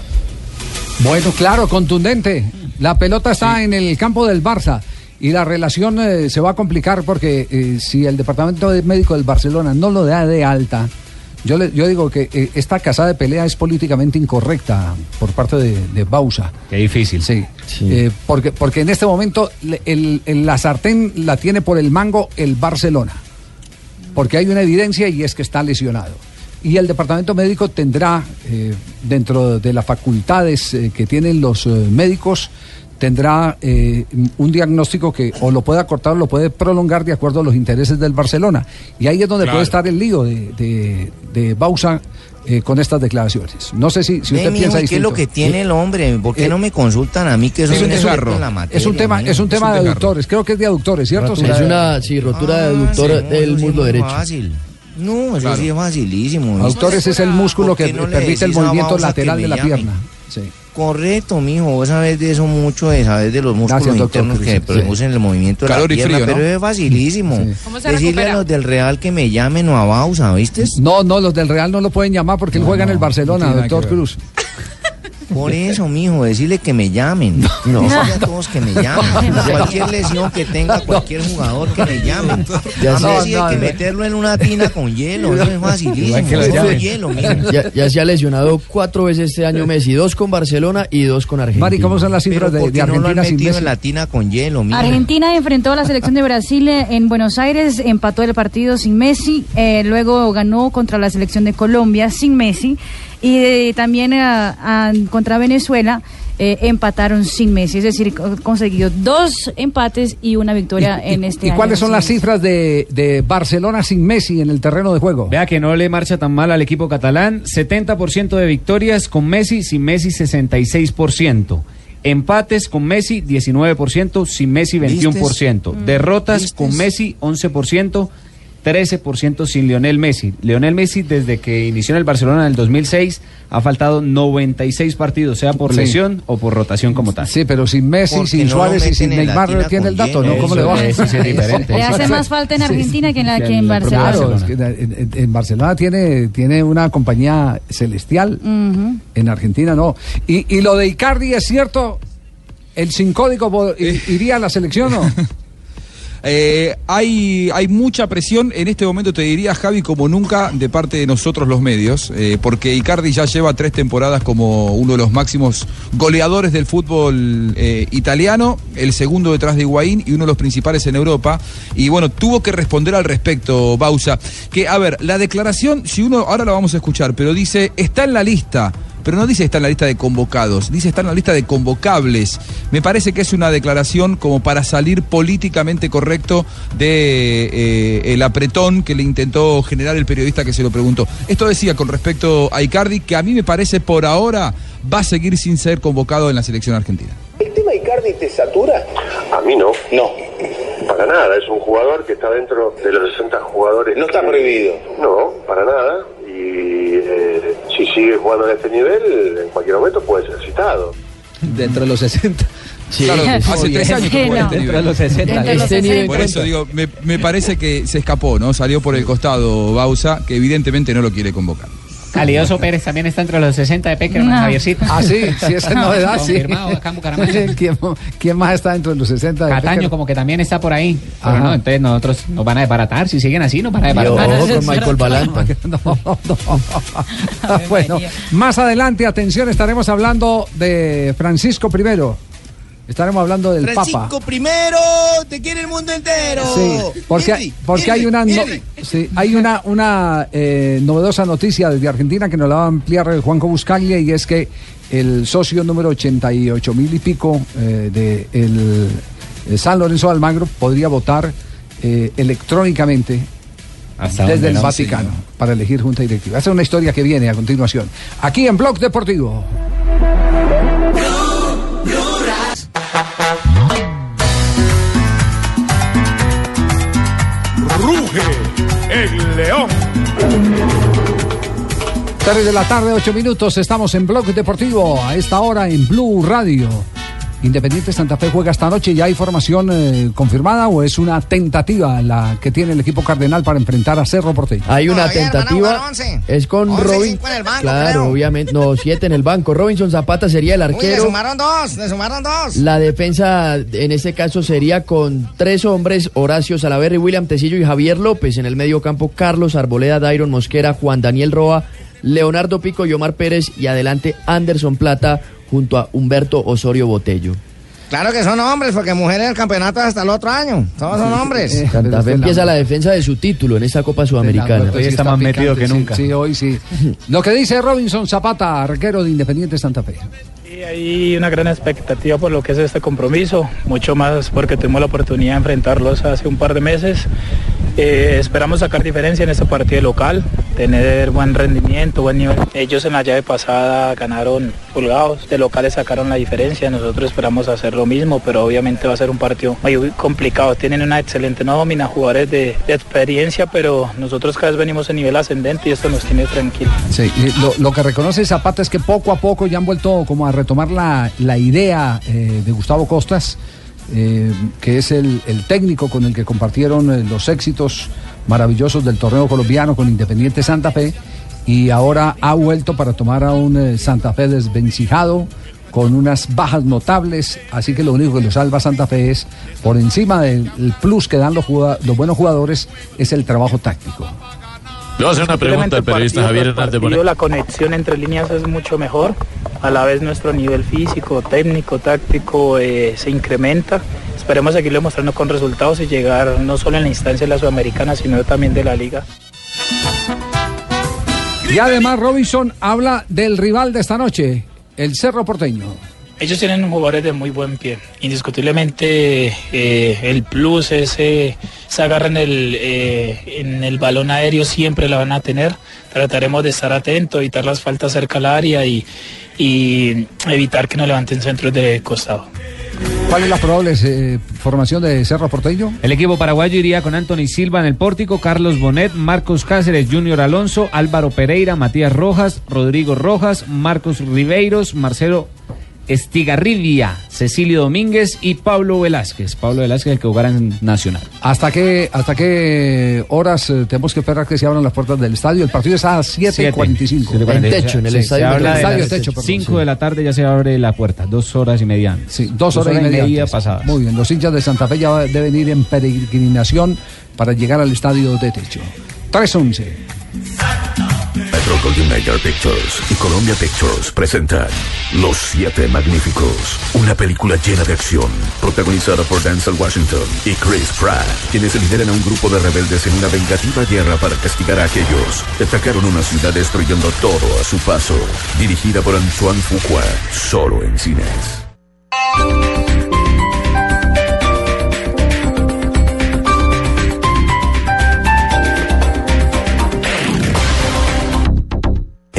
Bueno, claro, contundente. La pelota está en el campo del Barça y la relación eh, se va a complicar porque eh, si el departamento de médico del Barcelona no lo da de alta, yo, le- yo digo que eh, esta casada de pelea es políticamente incorrecta por parte de, de Bausa. Qué difícil. Sí. Eh, porque, porque en este momento el- el- la sartén la tiene por el mango el Barcelona. Porque hay una evidencia y es que está lesionado. Y el departamento médico tendrá, eh, dentro de las facultades eh, que tienen los eh, médicos, tendrá eh, un diagnóstico que o lo puede acortar o lo puede prolongar de acuerdo a los intereses del Barcelona. Y ahí es donde Claro. puede estar el lío de, de, de Bausa eh, con estas declaraciones. No sé si, si usted piensa ¿y ¿Qué es lo que tiene el hombre? ¿Por qué Eh, no me consultan a mí que soy es un experto desgarro. en la materia? Es un tema, es un tema de aductores, creo que es de aductores, ¿cierto? Rotura. Es una, sí, rotura de aductor Ah, sí, no, del sí muslo derecho. Fácil. No, eso Claro. sí es facilísimo. ¿viste? Aductores es el músculo que ¿Por qué no le permite el movimiento lateral de la pierna. Sí. Correcto, mijo, vos sabés de eso mucho, de de los músculos Gracias, doctor internos que sí. producen el movimiento de Calor la y pierna, frío, ¿no? pero es facilísimo. ¿Cómo se Decirle recupera? a los del Real que me llamen o a Bausa, ¿viste? No, no, los del Real no lo pueden llamar porque él juega en el Barcelona, doctor. Cruz. Por eso, mijo, decirle que me llamen. No. Decirle a todos que me llamen. [LAUGHS] Cualquier lesión que tenga cualquier jugador que me llamen. Ya a hay que no, meterlo en una tina con hielo. Eso es facilísimo. Igual que lo Solo llamen. hielo, mijo. [LAUGHS] Ya, ya se ha lesionado cuatro veces este año Messi, dos con Barcelona y dos con Argentina. Mari, ¿cómo son las cifras Pero de, ¿por de qué no lo han Argentina sin metido Messi? en la tina con hielo, mijo? Argentina enfrentó a la selección de Brasil eh, en Buenos Aires, empató el partido sin Messi, eh, luego ganó contra la selección de Colombia sin Messi y eh, también eh, a- contra Venezuela eh, empataron sin Messi, es decir, co- conseguido dos empates y una victoria en este ¿Y año cuáles son las cifras de, de Barcelona sin Messi en el terreno de juego? Vea que no le marcha tan mal al equipo catalán. 70% de victorias con Messi, sin Messi 66%. Empates con Messi 19%, sin Messi 21%. Mm. Derrotas con Messi 11%. 13% sin Lionel Messi. Lionel Messi, desde que inició en el Barcelona en el 2006, ha faltado 96 partidos, sea por Sí. lesión o por rotación como tal. Sí, pero sin Messi, Porque sin no Suárez y sin Neymar tina tiene el dato, ¿no? ¿Cómo le va? Sí es diferente. Le hace más falta en Argentina que en, la, que en Barcelona. Claro, es que en, Barcelona tiene, tiene una compañía celestial, en Argentina no. Y, y lo de Icardi es cierto, el sin código iría a la selección o [LAUGHS] Eh, hay, hay mucha presión en este momento, te diría, Javi, como nunca, de parte de nosotros los medios, eh, porque Icardi ya lleva tres temporadas como uno de los máximos goleadores del fútbol eh, italiano, el segundo detrás de Higuaín y uno de los principales en Europa. Y bueno, tuvo que responder al respecto, Bausa. Que, a ver, la declaración, si uno, ahora la vamos a escuchar, pero dice, está en la lista pero no dice está en la lista de convocados, dice está en la lista de convocables. Me parece que es una declaración como para salir políticamente correcto de eh, el apretón que le intentó generar el periodista que se lo preguntó. Esto decía con respecto a Icardi, que a mí me parece por ahora va a seguir sin ser convocado en la selección argentina. ¿El tema Icardi te satura? A mí no. No. Para nada, es un jugador que está dentro de los 60 jugadores. No está prohibido. No, para nada. Y eh, si sigue jugando en este nivel, en cualquier momento puede ser citado. Dentro de los 60. Claro, hace tres años que juega este Dentro nivel. de los 60. Este Este nivel Por eso digo, me, me parece que se escapó, ¿no? Salió por el costado Bausa, que evidentemente no lo quiere convocar. Calioso Pérez también está entre los 60 de Peckerman, No. Javiercito. Ah, sí, sí, esa es novedad, sí. Confirmado acá en Bucaramanga. [LAUGHS] ¿Quién, quién más está dentro de los 60? de Cataño como que también está por ahí. Pero Ajá. no, entonces nosotros nos van a desbaratar. Si siguen así, nos van a desbaratar. Yo, con Michael Balanta. [LAUGHS] No, no. [LAUGHS] bueno, más adelante, atención, estaremos hablando de Francisco I. Estaremos hablando del Papa. Francisco primero, te quiere el mundo entero. Sí, porque, Henry, porque hay una, no- Henry. sí, hay una, una eh, novedosa noticia desde Argentina que nos la va a ampliar Juanjo Buscaglia y es que el socio número 88 mil y pico eh, de el, eh, San Lorenzo de Almagro podría votar eh, electrónicamente Hasta desde el no, Vaticano para elegir junta directiva. Esa es una historia que viene a continuación. Aquí en Blog Deportivo. Ruge el león. 3 de la tarde, 8 minutos. Estamos en Blog Deportivo. A esta hora en Blue Radio. Independiente Santa Fe juega esta noche. ¿Ya hay formación eh, confirmada o es una tentativa la que tiene el equipo cardenal para enfrentar a Cerro Porteño? Hay una tentativa. Es con Robin. cinco en el banco, claro, creo. obviamente. No, siete en el banco. Robinson Zapata sería el Uy, le arquero. sumaron dos, le sumaron dos. La defensa en este caso sería con tres hombres, Horacio Salaverri, William Tecillo y Javier López. En el medio campo, Carlos Arboleda, Dairon Mosquera, Juan Daniel Roa, Leonardo Pico y Omar Pérez. Y adelante Anderson Plata junto a Humberto Osorio Botello. Claro que son hombres, porque mujeres el campeonato es hasta el otro año. Todos son hombres. Santa Fe empieza la defensa de su título en esta Copa Sudamericana. Hoy está picante, sí, Sí, hoy sí. Lo que dice Robinson Zapata, arquero de Independiente Santa Fe. Y hay una gran expectativa por lo que es este compromiso, mucho más porque tuvimos la oportunidad de enfrentarlos hace un par de meses. Eh, esperamos sacar diferencia en este partido local, tener buen rendimiento, buen nivel. Ellos en la llave pasada ganaron pulgados, de locales sacaron la diferencia, nosotros esperamos hacer lo mismo, pero obviamente va a ser un partido muy complicado. Tienen una excelente nómina, jugadores de, experiencia, pero nosotros cada vez venimos en nivel ascendente y esto nos tiene tranquilos. Sí, lo que reconoce Zapata es que poco a poco ya han vuelto como a retomar la, la idea eh, de Gustavo Costas, eh, que es el, el técnico con el que compartieron eh, los éxitos maravillosos del torneo colombiano con Independiente Santa Fe, y ahora ha vuelto para tomar a un Santa Fe desvencijado, con unas bajas notables, así que lo único que lo salva Santa Fe es, por encima del el plus que dan los, los buenos jugadores, es el trabajo táctico. Le voy a hacer una pregunta al periodista Javier Hernández partido, Bonet. la conexión entre líneas es mucho mejor. A la vez nuestro nivel físico, técnico, táctico eh, se incrementa. Esperemos seguirle mostrando con resultados y llegar no solo en la instancia de la Sudamericana, sino también de la Liga. Y además Robinson habla del rival de esta noche, el Cerro Porteño. Ellos tienen jugadores de muy buen pie. Indiscutiblemente eh, el plus es eh, esa agarra en el, eh, en el balón aéreo siempre la van a tener. Trataremos de estar atentos, evitar las faltas cerca al área y, y evitar que nos levanten centros de costado. ¿Cuál es la probable eh, formación de Cerro Porteño? El equipo paraguayo iría con Anthony Silva en el pórtico, Carlos Bonet, Marcos Cáceres, Junior Alonso, Álvaro Pereira, Matías Rojas, Rodrigo Rojas, Marcos Ribeiros, Marcelo Estigarribia, Cecilio Domínguez y Pablo Velázquez. Pablo Velázquez el que jugará en Nacional. ¿Hasta qué, ¿Hasta qué horas eh, tenemos que esperar que se abran las puertas del estadio? El partido está a 7.45. En techo, en el Se estadio. habla El de estadio las techo, perdón, 5 sí. de la tarde ya se abre la puerta, dos horas y media. antes. Sí, dos horas, y media, antes. pasadas. Muy bien, los hinchas de Santa Fe ya deben ir en peregrinación para llegar al estadio de techo. 3-11. Golden Mayer Pictures y Columbia Pictures presentan Los Siete Magníficos, una película llena de acción, protagonizada por Denzel Washington y Chris Pratt, quienes lideran a un grupo de rebeldes en una vengativa guerra para castigar a aquellos que atacaron una ciudad destruyendo todo a su paso. Dirigida por Antoine Fuqua, solo en cines.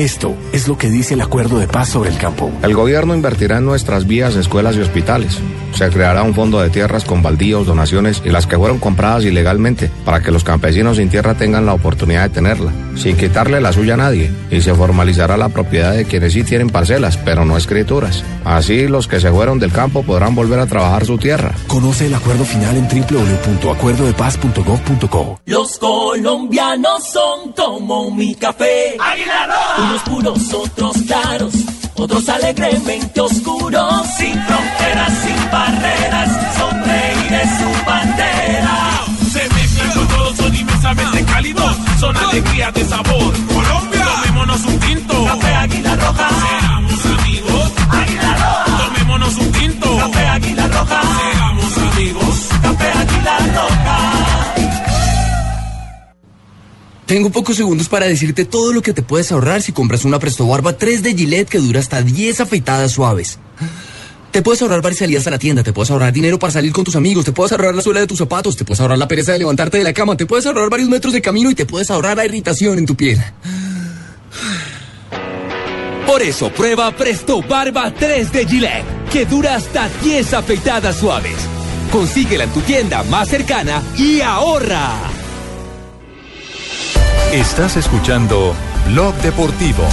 Esto es lo que dice el acuerdo de paz sobre el campo. El gobierno invertirá en nuestras vías, escuelas y hospitales. Se creará un fondo de tierras con baldíos, donaciones y las que fueron compradas ilegalmente para que los campesinos sin tierra tengan la oportunidad de tenerla, sin quitarle la suya a nadie. Y se formalizará la propiedad de quienes sí tienen parcelas, pero no escrituras. Así los que se fueron del campo podrán volver a trabajar su tierra. Conoce el acuerdo final en www.acuerdodepaz.gov.co. Los colombianos son como mi café. Unos puros, otros claros, otros alegremente oscuros. Sin fronteras, sin barreras, son reyes su bandera. Se mezclan con todos, son inmensamente cálidos, son alegría de sabor. Colombia, tomémonos un tinto. Tengo pocos segundos para decirte todo lo que te puedes ahorrar si compras una Presto Barba 3 de Gillette que dura hasta 10 afeitadas suaves. Te puedes ahorrar varias salidas a la tienda, te puedes ahorrar dinero para salir con tus amigos, te puedes ahorrar la suela de tus zapatos, te puedes ahorrar la pereza de levantarte de la cama, te puedes ahorrar varios metros de camino y te puedes ahorrar la irritación en tu piel. Por eso prueba Presto Barba 3 de Gillette, que dura hasta 10 afeitadas suaves. Consíguela en tu tienda más cercana y ahorra. Estás escuchando Blog Deportivo.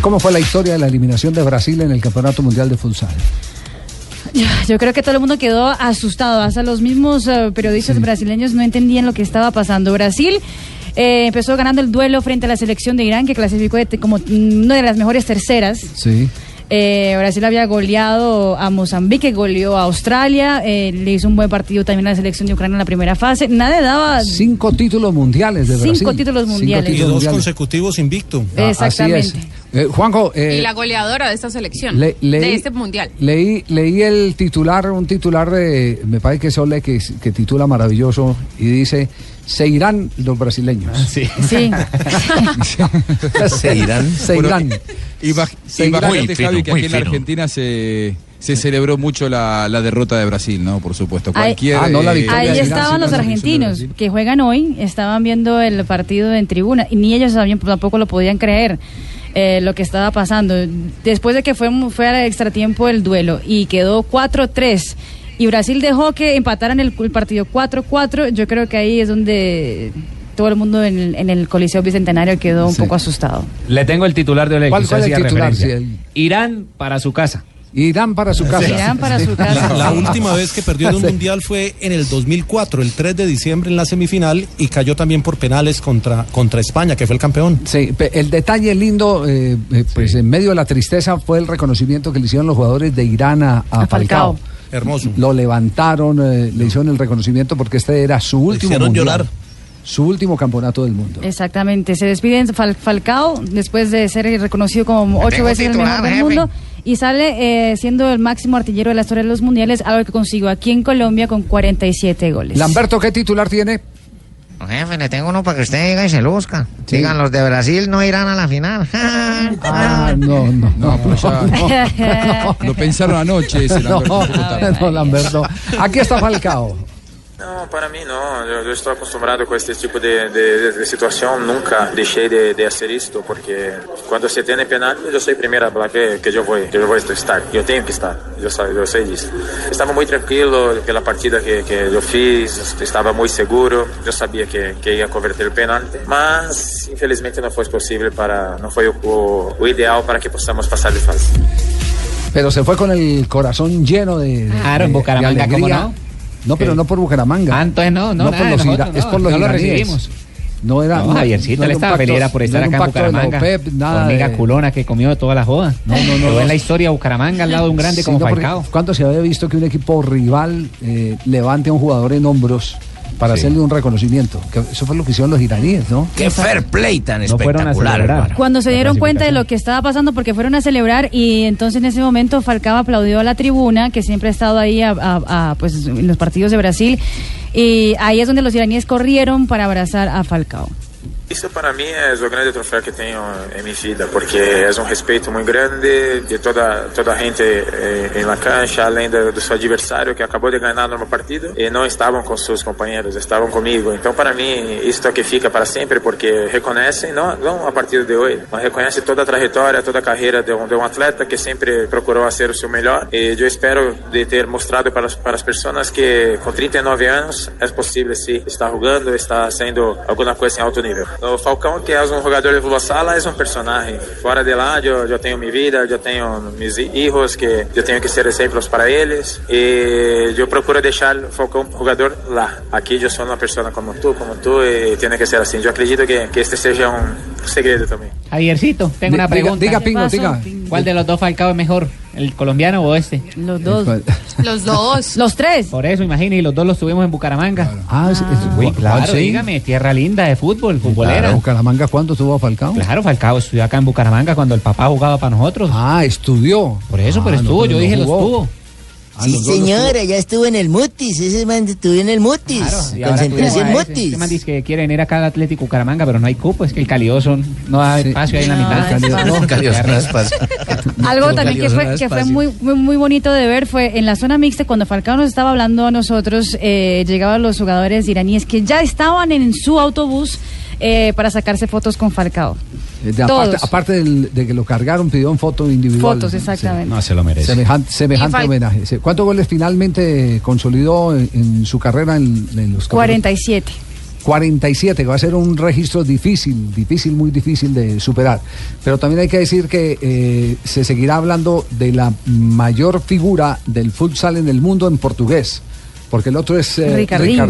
¿Cómo fue la historia de la eliminación de Brasil en el Campeonato Mundial de Futsal? Yo, creo que todo el mundo quedó asustado, hasta los mismos eh, periodistas brasileños no entendían lo que estaba pasando. Brasil eh, empezó ganando el duelo frente a la selección de Irán, que clasificó de- como una de las mejores terceras. Sí. Eh, Brasil había goleado a Mozambique, goleó a Australia, eh, le hizo un buen partido también a la selección de Ucrania en la primera fase. Nadie daba Cinco títulos mundiales de Cinco Brasil. títulos mundiales. Cinco Y títulos dos mundiales. consecutivos invicto. Ah, así Exactamente. es. Eh, Juanjo, eh, y la goleadora de esta selección, le- leí- de este mundial. Leí, leí el titular, un titular de, me parece que es Ole, que, que titula maravilloso y dice, se irán los brasileños. sí. Sí. [LAUGHS] se irán. Se Bueno, irán. Imag- Se irán. Muy fino, Javi, que muy aquí en la fino. Argentina se, se celebró mucho la, la derrota de Brasil, ¿no? Por supuesto. Ahí, Cualquier, Ah, eh, ahí estaban los argentinos que juegan hoy, estaban viendo el partido en tribuna y ni ellos sabían, tampoco lo podían creer. eh, lo que estaba pasando. Después de que fue, fue al extratiempo el duelo y quedó 4-3 y Brasil dejó que empataran el, el partido 4-4, yo creo que ahí es donde todo el mundo en el, en el Coliseo Bicentenario quedó un poco asustado. Le tengo el titular de Oleg. ¿Cuál- es el titular? Irán para su casa. Irán para su casa. Irán para su casa. La, la última vez que perdió en un mundial fue en el 2004, el 3 de diciembre en la semifinal y cayó también por penales contra, contra España, que fue el campeón. Sí, el detalle lindo, eh, eh, pues en medio de la tristeza, fue el reconocimiento que le hicieron los jugadores de Irán a, a A Falcao. Falcao. Hermoso. Lo levantaron, eh, le hicieron el reconocimiento porque este era su último hicieron mundial, llorar. Su último campeonato del mundo. Exactamente, se despiden Fal- Falcao después de ser reconocido como ocho veces el mejor del jefe. mundo y sale eh, siendo el máximo artillero de la historia de los mundiales, algo que consiguió aquí en Colombia con 47 goles. Lamberto, ¿qué titular tiene? Jefe, le tengo uno para que usted diga y se luzca. Sí. Digan, los de Brasil no irán a la final. [LAUGHS] Ah, no, no. No, pero ya lo pensaron anoche ese [LAUGHS] No, Lamberto. no, Lamberto. Aquí está Falcao. No, para mí no. Yo, yo estoy acostumbrado con este tipo de, de- de situación. Nunca dejé de, de hacer esto porque cuando se tiene penal, yo soy primero a hablar que, que yo voy, que yo voy a estar. Yo tengo que estar. Yo, sé- yo sé disso. Estaba muy tranquilo pela partida que, que yo fiz. Estaba muy seguro. Yo sabía que, que iba a convertir el penalti. Mas, infelizmente, no fue posible para, no fue o, o ideal para que possamos pasar de fase. Pero se fue con el corazón lleno de. Claro, en de- de Bucaramanga, ¿cómo alegría. no? No, pero no por Bucaramanga. Ah, entonces no, no, nada por de los nosotros, es no, por los no lo recibimos. No era. No, Javiercito, él era un estaba pacto- feliz por no estar un acá en de Bucaramanga. OPEP, nada Hormiga de- culona que comió toda la joda. No, no, no, no. en la historia Bucaramanga al lado de un grande Sí, como no, Falcao. ¿Cuándo se había visto que un equipo rival eh, levante a un jugador en hombros para Sí. hacerle un reconocimiento? Que eso fue lo que hicieron los iraníes, ¿no? Qué fair play tan No fueron a espectacular. Cuando se dieron cuenta de lo que estaba pasando, porque fueron a celebrar y entonces en ese momento Falcao aplaudió a la tribuna, que siempre ha estado ahí a- a- a, pues, en los partidos de Brasil, y ahí es donde los iraníes corrieron para abrazar a Falcao. Isso para mim é o grande troféu que tenho em minha vida, porque é um respeito muito grande de toda toda a gente eh, em la cancha, além do, do seu adversário que acabou de ganhar numa partida e não estavam com seus companheiros, estavam comigo. Então para mim isso é que fica para sempre, porque reconhecem não não a partida de hoje, mas reconhecem toda a trajetória, toda a carreira de um, de um atleta que sempre procurou ser o seu melhor. E eu espero de ter mostrado para as, para as pessoas que com 39 anos é possível sim estar jogando, estar sendo alguma coisa em alto nível. O Falcão, que é um jogador de futebol sala, é um personagem. Fora de lá, eu, eu tenho minha vida, eu tenho meus filhos, que eu tenho que ser exemplos para eles. E eu procuro deixar o Falcão jogador lá. Aqui eu sou uma pessoa como tu, como tu, e tem que ser assim. Eu acredito que, que este seja um segredo também. Javiercito, tengo Di- una diga- pregunta. diga, Pingo, ¿Qué pasó, diga. ¿Cuál de los dos Falcao es mejor? ¿El colombiano o este? Los dos. [LAUGHS] Los dos. Los tres. Por eso, imagínate, y los dos los tuvimos en Bucaramanga. Ah, es- es- Uy, ¿cuál claro, sí? dígame, tierra linda de fútbol, futbolera. Claro, Bucaramanga, ¿cuándo tuvo a Falcao? Claro, Falcao estudió acá en Bucaramanga cuando el papá jugaba para nosotros. Ah, estudió. Por eso, pero Ah, no, estuvo, pero yo no dije los jugó. tuvo. Ah, Sí, los dos los señora, ya estuvo en el Mutis. Ese man estuvo en el Mutis. Ahora Concentración ese- Mutis. Este man dice que quieren ir acá al Atlético Bucaramanga, pero no hay cupo, es que el Calioso no da espacio ahí en la No, mitad. espacio. No, Calioso no espacio. Algo también que fue, que fue muy, muy, muy bonito de ver fue en la zona mixta, cuando Falcao nos estaba hablando a nosotros, eh, llegaban los jugadores iraníes que ya estaban en su autobús eh, para sacarse fotos con Falcao. Eh, de aparte, Todos. aparte del- de que lo cargaron, pidió un foto individual. Fotos, exactamente. No, se lo merece. Semejante, homenaje. ¿Cuántos goles finalmente consolidó en, en su carrera en, en los 47. 47, que va a ser un registro difícil, difícil, muy difícil de superar. Pero también hay que decir que eh, se seguirá hablando de la mayor figura del futsal en el mundo en portugués, porque el otro es eh, Ricardinho.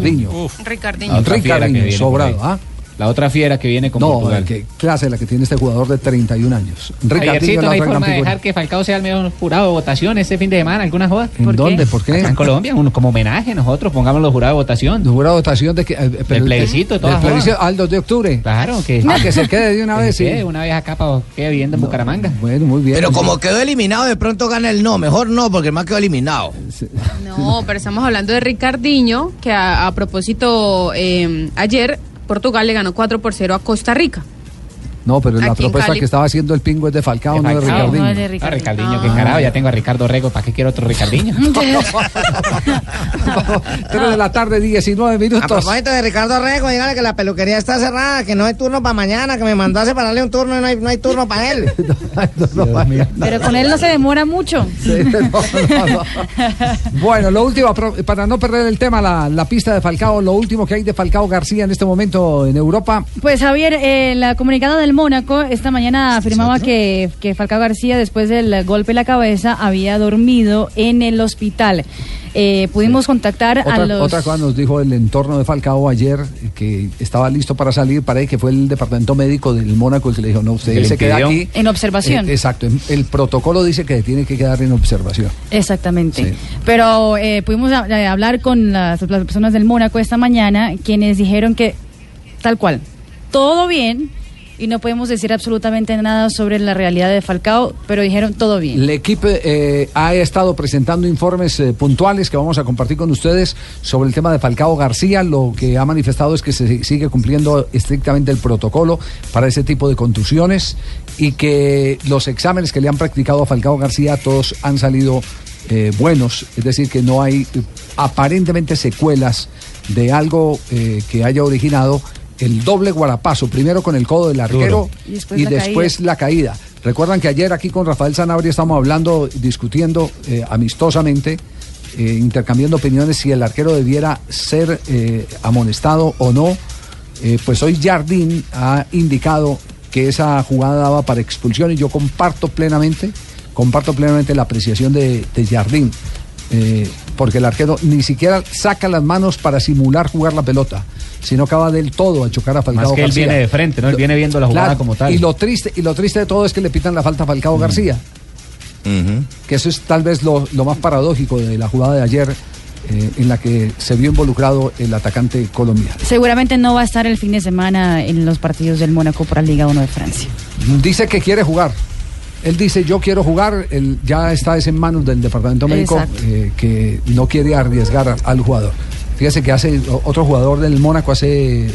Ricardinho. Ricardinho. Sobrado. ¿ah? La otra fiera que viene con No, Portugal. qué clase la que tiene este jugador de 31 años. Ricardinho no hay forma de dejar que Falcao sea el mejor jurado de votación este fin de semana, ¿alguna joda? ¿En dónde? ¿Por qué? Acá en Colombia, uno, como homenaje, nosotros pongamos los jurados de votación. ¿De jurado de votación de que, eh, pero Del plebiscito, todas del plebiscito jodas. al 2 de octubre. Claro, que, Ah, que se quede de una [LAUGHS] que vez, sí. una vez acá para quede viviendo en Bucaramanga. Bueno, muy bien. Pero como quedó eliminado, de pronto gana el no. Mejor no, porque el más quedó eliminado. No, pero estamos hablando de Ricardinho, que a, a propósito, eh, ayer Portugal le ganó 4 por 0 a Costa Rica. No, pero la Aquí propuesta Cali. que estaba haciendo el pingo es de Falcao, no de Falcao, Ricardinho. no es de Ricardinho. Ah, Ricardinho, qué carajo, ya tengo a Ricardo Rego, ¿para qué quiero otro Ricardinho? [LAUGHS] [LAUGHS] 3 de la tarde, 19 A minutos. propósito de Ricardo Rego, dígale que la peluquería está cerrada, que no hay turno para mañana, que me mandó a separarle un turno y no hay, no hay turno para él. [LAUGHS] Pero con él no se demora mucho. Bueno, lo último, para no perder el tema, la, la pista de Falcao, lo último que hay de Falcao García en este momento en Europa. Pues Javier, eh, la comunicada del Mónaco esta mañana afirmaba que, que Falcao García después del golpe en la cabeza había dormido en el hospital. Eh, pudimos contactar a los... otra cosa nos dijo el entorno de Falcao ayer que estaba listo para salir, para ahí, que fue el departamento médico del Mónaco el que le dijo, no, usted se queda aquí. En observación. Eh, exacto, el protocolo dice que tiene que quedar en observación. Exactamente. Sí. Pero eh, pudimos a- eh, hablar con las, las personas del Mónaco esta mañana, quienes dijeron que tal cual, todo bien y no podemos decir absolutamente nada sobre la realidad de Falcao, pero dijeron todo bien. El equipo eh, ha estado presentando informes eh, puntuales que vamos a compartir con ustedes sobre el tema de Falcao García. Lo que ha manifestado es que se sigue cumpliendo estrictamente el protocolo para ese tipo de contusiones y que los exámenes que le han practicado a Falcao García todos han salido eh, buenos, es decir, que no hay aparentemente secuelas de algo que haya originado el doble guarapazo, primero con el codo del arquero Duro. Y y después después, la la, caída. Recuerdan que ayer aquí con Rafael Sanabria estamos hablando, discutiendo eh, amistosamente, eh, intercambiando opiniones si el arquero debiera ser eh, amonestado o no. Eh, pues hoy Jardín ha indicado que esa jugada daba para expulsión y yo comparto plenamente, comparto plenamente la apreciación de, de Jardín. eh, porque el arquero ni siquiera saca las manos para simular jugar la pelota, sino acaba del todo a chocar a Falcao Más que él viene de frente, ¿no? Él Lo- viene viendo la jugada Claro, como tal. Y lo triste, y lo triste de todo es que le pitan la falta a Falcao García. Que eso es tal vez lo, lo más paradójico de la jugada de ayer, eh, en la que se vio involucrado el atacante colombiano. Seguramente no va a estar el fin de semana en los partidos del Mónaco por la Liga 1 de Francia. Dice que quiere jugar. Él dice, yo quiero jugar, él ya está es en manos del departamento médico eh, que no quiere arriesgar al jugador. Fíjese que hace otro jugador del Mónaco hace eh,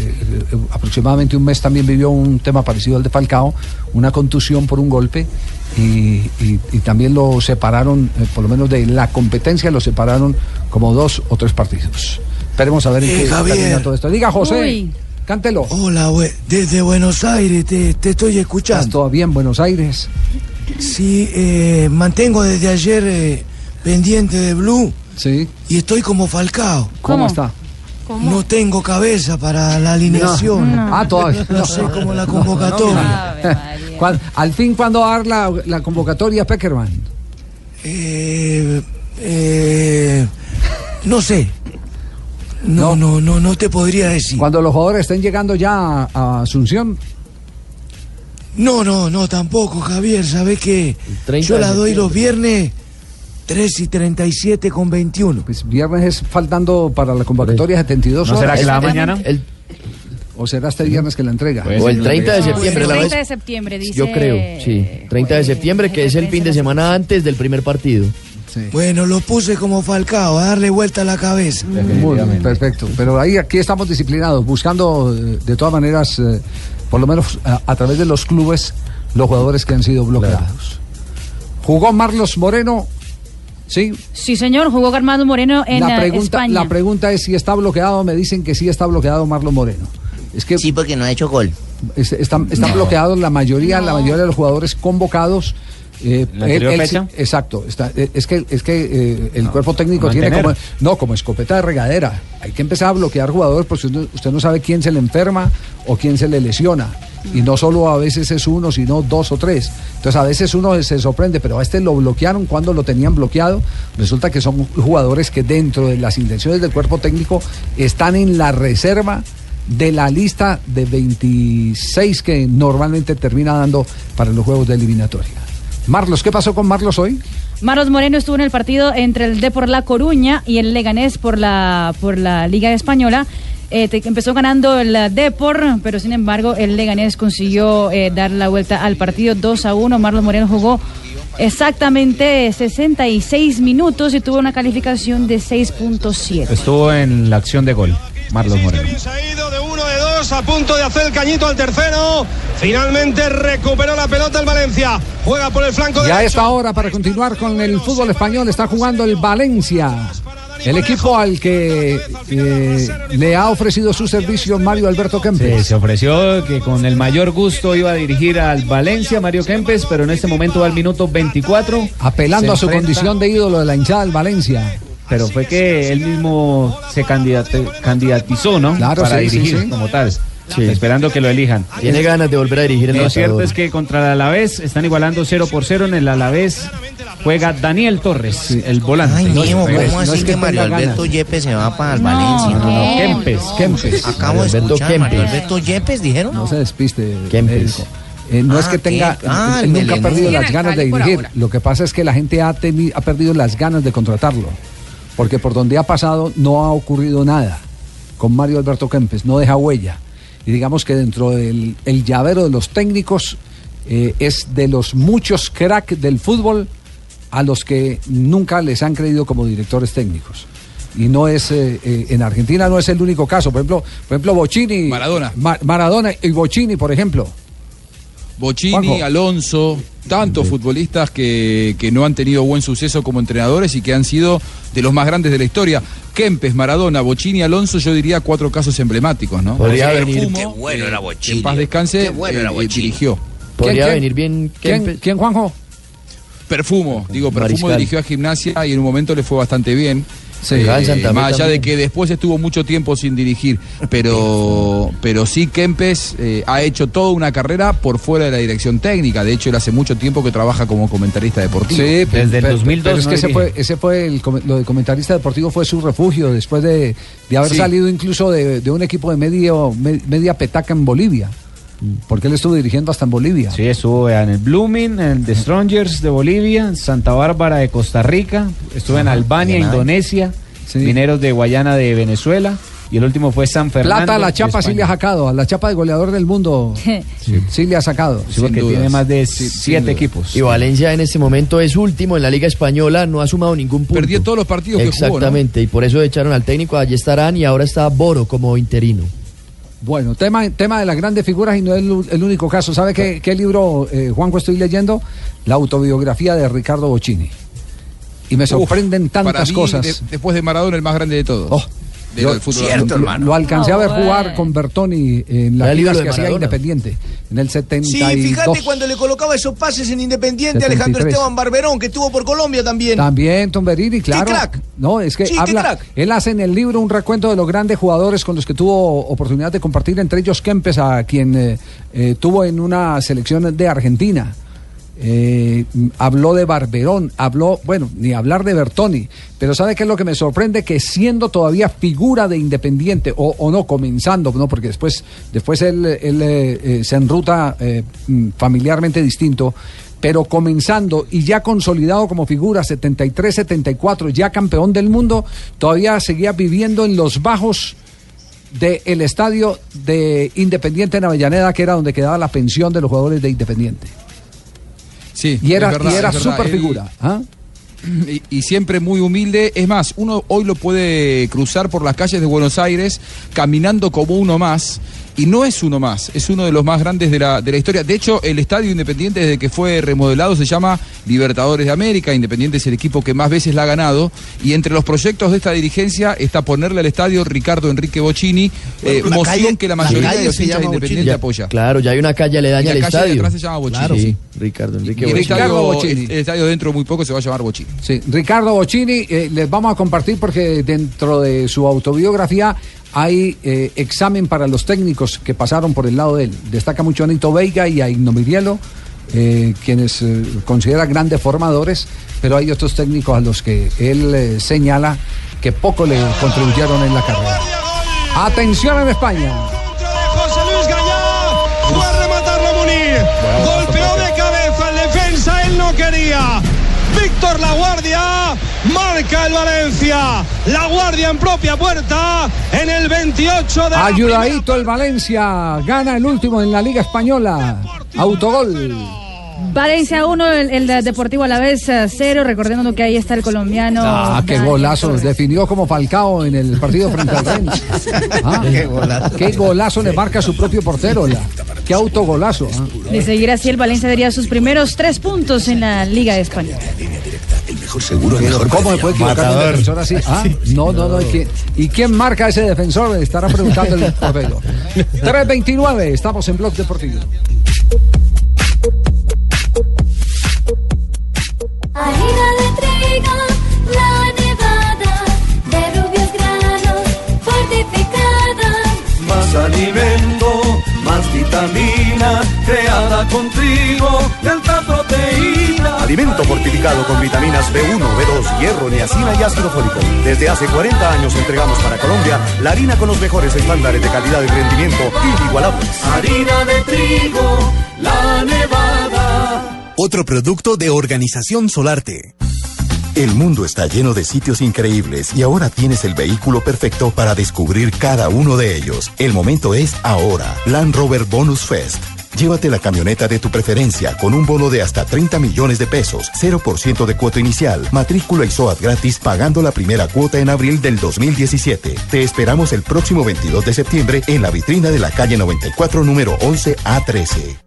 aproximadamente un mes también vivió un tema parecido al de Falcao, una contusión por un golpe y, y- y también lo separaron, eh, por lo menos de la competencia, lo separaron como dos o tres partidos. Esperemos a ver en Eh, qué Javier. termina todo esto. Diga José, Uy. cántelo. Hola, desde Buenos Aires te, te estoy escuchando. ¿Estás todavía en Buenos Aires? Sí, eh, mantengo desde ayer eh, pendiente de Blue. Sí. Y estoy como Falcao. ¿Cómo, está? No tengo cabeza para la alineación. No. Ah, todavía. [LAUGHS] No sé cómo la convocatoria. ¿Cuál- Al fin, ¿cuándo va a dar la, la convocatoria Peckerman? Eh, eh, no sé. No, no, no, no te podría decir. Cuando los jugadores estén llegando ya a, Asunción. No, no, no, tampoco, Javier. ¿Sabes qué? 30 Yo la doy los viernes 3 y 37 con 21. Pues viernes es faltando para la convocatoria 72 ¿No horas. será que la da mañana? El- ¿O será este viernes que la entrega? O el 30 de septiembre, la 30 vez. de septiembre, dice. Yo creo, sí. 30 de septiembre, que es el fin de semana antes del primer partido. Bueno, lo puse como Falcao, a darle vuelta a la cabeza. Muy bien, perfecto. Pero ahí aquí estamos disciplinados, buscando eh, de todas maneras, eh, por lo menos a, a través de los clubes, los jugadores que han sido bloqueados. Jugó Marlos Moreno, sí. Sí, señor, jugó Armando Moreno en la eh, pregunta, España. la pregunta es si está bloqueado. Me dicen que sí está bloqueado Marlon Moreno. Es que sí, porque no ha hecho gol. están, están bloqueados la mayoría, la mayoría de los jugadores convocados. Eh, ¿La anterior él- él fecha? sí- exacto. está- eh, es que es que eh, el cuerpo técnico tiene como no como escopeta de regadera. Hay que empezar a bloquear jugadores porque usted no, usted no sabe quién se le enferma o quién se le lesiona. Y no solo a veces es uno, sino dos o tres. Entonces a veces uno se sorprende, pero a este lo bloquearon cuando lo tenían bloqueado. Resulta que son jugadores que dentro de las intenciones del cuerpo técnico están en la reserva de la lista de 26 que normalmente termina dando para los juegos de eliminatoria. Marlos, ¿qué pasó con Marlos hoy? Marlos Moreno estuvo en el partido entre el D por La Coruña y el Leganés por la, por la Liga Española. Eh, te- empezó ganando el Depor, pero sin embargo el Leganés consiguió eh, dar la vuelta al partido 2 a 1. Marlos Moreno jugó exactamente 66 minutos y tuvo una calificación de 6.7. Estuvo en la acción de gol, Marlos Moreno. De a punto de hacer el cañito al tercero. Finalmente recuperó la pelota el Valencia. Juega por el flanco Ya a derecho. esta hora para continuar con el fútbol español está jugando el Valencia. El equipo al que eh, le ha ofrecido su servicio Mario Alberto Sí, Kempes. se ofreció que con el mayor gusto iba a dirigir al Valencia, Mario Kempes, pero en este momento va al minuto 24. Apelando a su enfrenta- condición de ídolo de la hinchada del Valencia. Pero fue que él mismo se candidate- candidatizó, ¿no? Claro, Para sí, sí, dirigir sí. como tal. Esperando que lo elijan. Tiene ganas de volver a dirigir el Lo cierto es que contra el Alavés están igualando 0 por 0. En el Alavés juega Daniel Torres, el volante. Ay, No es- Nimo, no es- ¿cómo no así es que, Mario tenga Alberto. Yepes se va para el No, Valencia? no, no. Kempes, Kempes. Acabo de Alberto escuchar, Mario Kempes. Alberto Yepes, dijeron. No se despiste. Kempes. Eh, no es Ah, que tenga. Ah, él nunca ha perdido las ganas de dirigir. Lo que pasa es que la gente ha, teni- ha perdido las ganas de contratarlo. Porque por donde ha pasado no ha ocurrido nada con Mario Alberto Kempes, no deja huella. Y digamos que dentro del el llavero de los técnicos eh, es de los muchos crack del fútbol a los que nunca les han creído como directores técnicos. Y no es, eh, eh, en Argentina no es el único caso. Por ejemplo, por ejemplo Bocini. Maradona. Maradona y Bocini, por ejemplo. Bochini, Juanjo. Alonso, tantos futbolistas que, que no han tenido buen suceso como entrenadores y que han sido de los más grandes de la historia. Kempes, Maradona, Bochini, Alonso, yo diría cuatro casos emblemáticos, ¿no? Podría venir- Perfumo, Qué bueno era que Bochini. En paz descanse, Qué bueno era eh, eh, dirigió. Podría quién? venir bien ¿Quién, Kempes. quién, Juanjo? Perfumo, digo, Perfumo Mariscal. dirigió a Gimnasia y en un momento le fue bastante bien. Sí. Eh, Jugaba en Santa Fe más allá también. de que después estuvo mucho tiempo sin dirigir, pero, pero sí Kempes eh, ha hecho toda una carrera por fuera de la dirección técnica. De hecho, él hace mucho tiempo que trabaja como comentarista deportivo. Sí, pero- pero- Pero es que ese fue, ese fue el, lo de comentarista deportivo fue su refugio después de, de haber Sí. salido incluso de, de un equipo de medio, me- media petaca en Bolivia. Porque él estuvo dirigiendo hasta en Bolivia. Sí, estuvo en el Blooming, en el The Strongers de Bolivia, en Santa Bárbara de Costa Rica, estuve en Ajá, Albania. Indonesia, Mineros de Guayana de Venezuela y el último fue San Fernando. Plata a la chapa sí le ha sacado, a la chapa de goleador del mundo [LAUGHS] sí, le ha sacado. Sí, porque tiene más de siete equipos. Y Valencia en este momento es último en la Liga Española, no ha sumado ningún punto. Perdió todos los partidos que jugó, ¿no? Exactamente, y por eso echaron al técnico, allí estarán y ahora está Boro como interino. Bueno, tema, tema de las grandes figuras y no es el, el único caso. ¿Sabe qué, qué libro, eh, Juanjo, estoy leyendo? La autobiografía de Ricardo Bocini. Y me sorprenden Uf, para tantas mí, cosas. de- después de Maradona, el más grande de todos. De- Yo- del fútbol lo- argentino. lo, alcancé a ver jugar con Bertoni en las ligas que hacía. Independiente. En el Sí, 72. fíjate cuando le colocaba esos pases en Independiente a 73. Alejandro Esteban Barberón, que estuvo por Colombia también. También Tomberini, claro. crack! No, es que Sí, qué habla, crack. él hace en el libro un recuento de los grandes jugadores con los que tuvo oportunidad de compartir, entre ellos Kempes, a quien eh, eh, tuvo en una selección de Argentina. Eh, habló de Barberón, habló, bueno, ni hablar de Bertoni, pero ¿sabe qué es lo que me sorprende? Que siendo todavía figura de Independiente, o, o no, comenzando, ¿no? porque después, después él, él, eh, eh, se enruta eh, mm, familiarmente distinto, pero comenzando y ya consolidado como figura 73-74, ya campeón del mundo, todavía seguía viviendo en los bajos del estadio de Independiente en Avellaneda, que era donde quedaba la pensión de los jugadores de Independiente. Sí, Y era, verdad, y era verdad. super figura. ¿ah? y, y siempre muy humilde. Es más, uno hoy lo puede cruzar por las calles de Buenos Aires caminando como uno más. Y no es uno más, es uno de los más grandes de la, de la historia. De hecho, el Estadio Independiente, desde que fue remodelado, se llama Libertadores de América. Independiente es el equipo que más veces la ha ganado. Y entre los proyectos de esta dirigencia está ponerle al estadio Ricardo Enrique Bocini, eh, la moción calle- que la mayoría de los hinchas de llama Independiente Bocini. apoya. Claro, ya hay una calle aledaña Y la al calle de estadio. atrás se llama Bocini. Claro, Sí. Ricardo Enrique Bocini. estadio, Bocini. el- el estadio dentro de muy poco se va a llamar Bocini. Sí, Ricardo Bocini, eh, les vamos a compartir porque dentro de su autobiografía hay eh, examen para los técnicos que pasaron por el lado de él. Destaca mucho a Anito Veiga y a Igno Mirielo, eh, quienes eh, considera grandes formadores, pero hay otros técnicos a los que él eh, señala que poco le contribuyeron en la carrera. Atención en España. Marca el Valencia. La Guardia en propia puerta en el 28 de Ayudadito el Valencia, gana el último en la Liga Española. Autogol. Valencia 1, el, el de Deportivo a la vez 0, recordando que ahí está el colombiano. Ah, qué golazo. Definió como Falcao en el partido frente al Rennes. [LAUGHS] Ah, Qué golazo. Qué golazo le marca a su propio portero. la- qué autogolazo. ah. De seguir así, el Valencia daría sus primeros tres puntos en la Liga Española. Mejor seguro, mejor ¿Cómo me puede equivocar un Matador. defensor así? Ah, no, no, no. ¿y quién, ¿Y quién marca ese defensor? Estará preguntando el [LAUGHS] portero. 3.29, estamos en Blog Deportivo. Alimento, más vitamina, creada con trigo alta proteína. Alimento fortificado con vitaminas B1, B2, hierro, niacina y ácido fólico. Desde hace 40 años entregamos para Colombia la harina con los mejores estándares de calidad y rendimiento inigualables. Harina de trigo, la nevada. Otro producto de Organización Solarte. El mundo está lleno de sitios increíbles y ahora tienes el vehículo perfecto para descubrir cada uno de ellos. El momento es ahora. Land Rover Bonus Fest. Llévate la camioneta de tu preferencia con un bono de hasta 30 millones de pesos, 0% de cuota inicial, matrícula y SOAT gratis pagando la primera cuota en abril del 2017. Te esperamos el próximo 22 de septiembre en la vitrina de la calle 94 número 11 A13.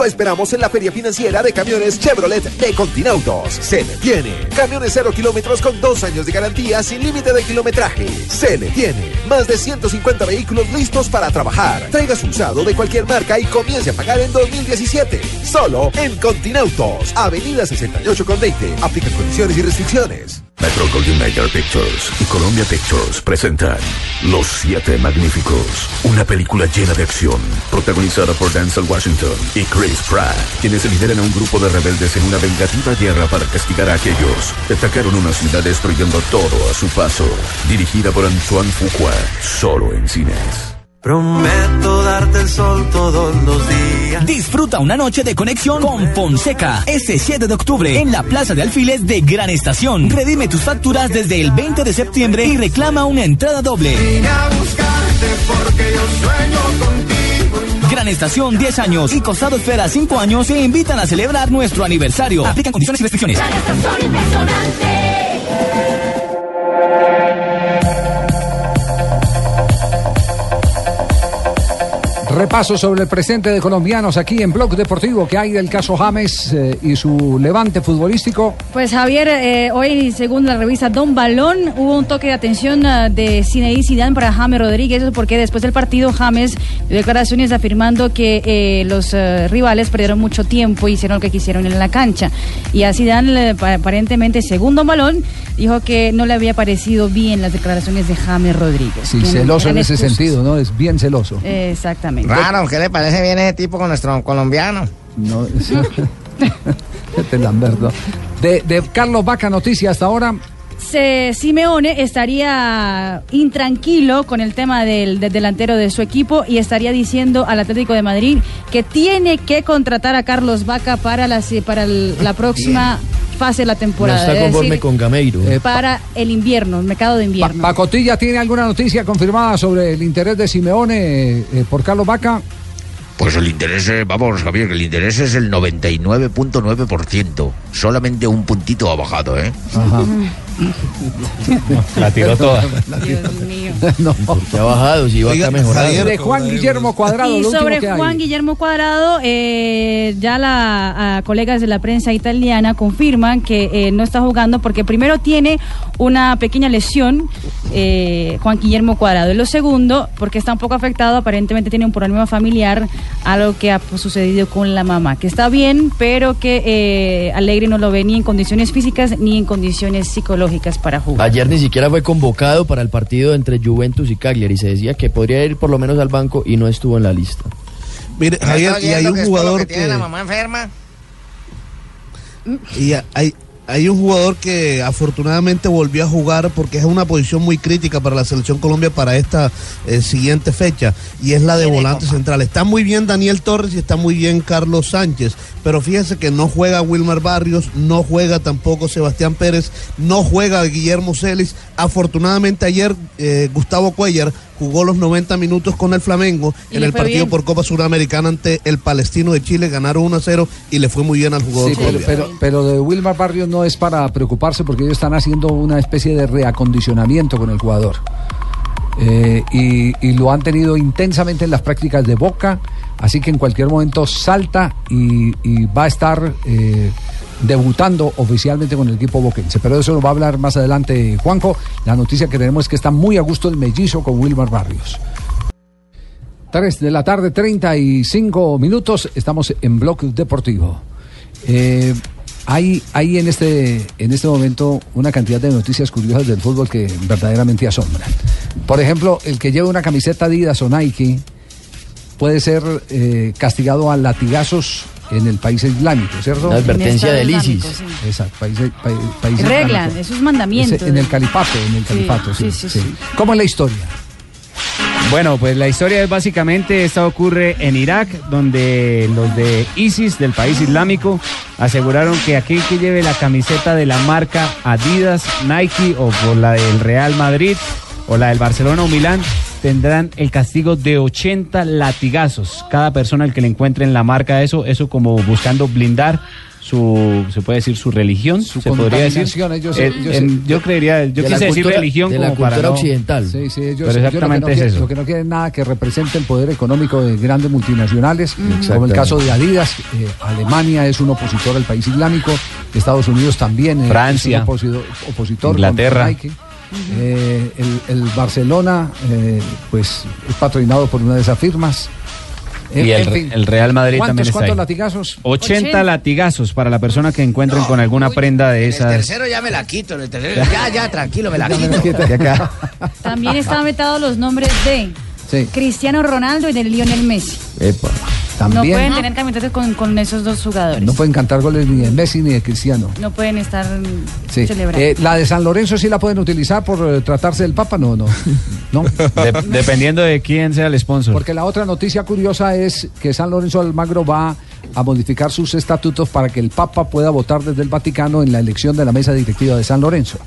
Lo esperamos en la Feria Financiera de Camiones Chevrolet de Continautos. Se le tiene. Camiones cero kilómetros con dos años de garantía sin límite de kilometraje. Se le tiene. Más de 150 vehículos listos para trabajar. Traiga su usado de cualquier marca y comience a pagar en 2017. Solo en Continautos. Avenida 68 con 20. Aplican condiciones y restricciones. Metro Mayer Pictures y Columbia Pictures presentan Los Siete Magníficos, una película llena de acción, protagonizada por Denzel Washington y Chris Pratt, quienes lideran a un grupo de rebeldes en una vengativa guerra para castigar a aquellos que atacaron una ciudad destruyendo todo a su paso. Dirigida por Antoine Fuqua, solo en cines. Prometo darte el sol todos los días. Disfruta una noche de conexión con Fonseca este 7 de octubre en la Plaza de Alfiles de Gran Estación. Redime tus facturas desde el 20 de septiembre y reclama una entrada doble. Vine a buscarte porque yo sueño contigo. Gran Estación 10 años y Costado Esfera 5 años se invitan a celebrar nuestro aniversario. Aplican condiciones y restricciones. Repaso sobre el presente de colombianos aquí en Blog Deportivo que hay del caso James eh, y su levante futbolístico. Pues Javier, eh, hoy según la revista Don Balón hubo un toque de atención ah, de Zinedine Zidane para James Rodríguez, eso porque después del partido James dio declaraciones afirmando que eh, los rivales perdieron mucho tiempo y hicieron lo que quisieron en la cancha. Y a Zidane aparentemente según Don Balón dijo que no le había parecido bien las declaraciones de James Rodríguez. Sí, celoso en ese excusas. sentido, ¿no? Es bien celoso. Exactamente. Raro, ¿qué le parece bien ese tipo con nuestro colombiano? No, sí. [LAUGHS] Este Lamberto. De, de Carlos Vaca, noticia hasta ahora. Se- Simeone estaría intranquilo con el tema del, del delantero de su equipo y estaría diciendo al Atlético de Madrid que tiene que contratar a Carlos Vaca para la, para el- la próxima fase de la No temporada. está es conforme decir, con Gameiro. para el invierno, el mercado de Pa- invierno. Pacotilla tiene alguna noticia confirmada sobre el interés de Simeone eh, eh, por Carlos Vaca. Pues el interés, eh, vamos, Javier, que el interés es el 99.9%. Solamente un puntito ha bajado, ¿eh? La tiró toda. [LAUGHS] [LAUGHS] no. Porque ha bajado, si va a mejorar. De Juan Guillermo Cuadrado, Y sobre. Juan Guillermo Cuadrado, eh, ya la a colegas de la prensa italiana confirman que eh, no está jugando porque primero tiene una pequeña lesión, eh, Juan Guillermo Cuadrado. Y lo segundo, porque está un poco afectado, aparentemente tiene un problema familiar, algo que ha pues, sucedido con la mamá, que está bien, pero que eh, Alegre no lo ve ni en condiciones físicas ni en condiciones psicológicas para jugar. Ayer ni siquiera fue convocado para el partido entre Juventus y Cagliari. Se decía que podría ir por lo menos al banco y no estuvo en la lista. Mire, Javier, y hay un que jugador que tiene que- la mamá enferma. Y hay, hay un jugador que afortunadamente volvió a jugar porque es una posición muy crítica para la selección Colombia para esta eh, siguiente fecha y es la de volante central. Está muy bien Daniel Torres y está muy bien Carlos Sánchez, pero fíjese que no juega Wilmar Barrios, no juega tampoco Sebastián Pérez, no juega Guillermo Celis. Afortunadamente ayer eh, Gustavo Cuellar jugó los 90 minutos con el Flamengo Y en el partido bien. por Copa Suramericana ante el Palestino de Chile, ganaron 1 a 0 y le fue muy bien al jugador Sí, pero, colombiano. pero, pero de Wilmar Barrios no es para preocuparse porque ellos están haciendo una especie de reacondicionamiento con el jugador. Eh, y, y lo han tenido intensamente en las prácticas de Boca, así que en cualquier momento salta y, y va a estar eh, debutando oficialmente con el equipo boquense. Pero de eso lo va a hablar más adelante Juanjo. La noticia que tenemos es que está muy a gusto el mellizo con Wilmar Barrios. 3 de la tarde, 35 minutos. Estamos en Bloque Deportivo. Eh, hay, hay en este, en este momento una cantidad de noticias curiosas del fútbol que verdaderamente asombran. Por ejemplo, el que lleva una camiseta Adidas o Nike puede ser eh, castigado a latigazos en el país islámico, ¿cierto? Una advertencia del ISIS. Exacto, país, país, país Regla, islámico. eso es mandamiento. Ese- en el califato, en el califato, sí, sí, sí, sí. sí. ¿Cómo es la historia? Bueno, pues la historia es básicamente, esta ocurre en Irak, donde los de ISIS, del país islámico, aseguraron que aquel que lleve la camiseta de la marca Adidas, Nike o por la del Real Madrid o la del Barcelona o Milán, tendrán el castigo de 80 latigazos. Cada persona al que le encuentren la marca de eso, eso como buscando blindar su, se puede decir su religión, se podría decir. Eh, en- yo creería, yo quise decir religión de la como para cultura no- occidental. Sí, sí, ellos, Pero ellos lo que exactamente no es quieren- eso. Lo que no quieren nada que represente el poder económico de grandes multinacionales, como el Exactamente. caso de Adidas. eh, Alemania es un opositor al país islámico, Estados Unidos también eh, Francia. es un opositor, opositor con Eh, el, el Barcelona, eh, pues, es patrocinado por una de esas firmas. Eh, Y el, en fin. el Real Madrid ¿Cuántos, también está ¿Cuántos ahí. latigazos? 80 latigazos para la persona que encuentren con alguna prenda de El esas. tercero ya me la quito, el tercero ya, ya, tranquilo, me la quito. También estaban metados los nombres de Sí. Cristiano Ronaldo y de Lionel Messi. Epa. No También pueden tener camisetas con, con esos dos jugadores. no pueden cantar goles ni de Messi ni de Cristiano. No pueden estar Sí. celebrando. Eh, la de San Lorenzo sí la pueden utilizar por eh, tratarse del Papa, no, no. [LAUGHS] no. De- dependiendo de quién sea el sponsor. Porque la otra noticia curiosa es que San Lorenzo Almagro va a modificar sus estatutos para que el Papa pueda votar desde el Vaticano en la elección de la mesa directiva de San Lorenzo.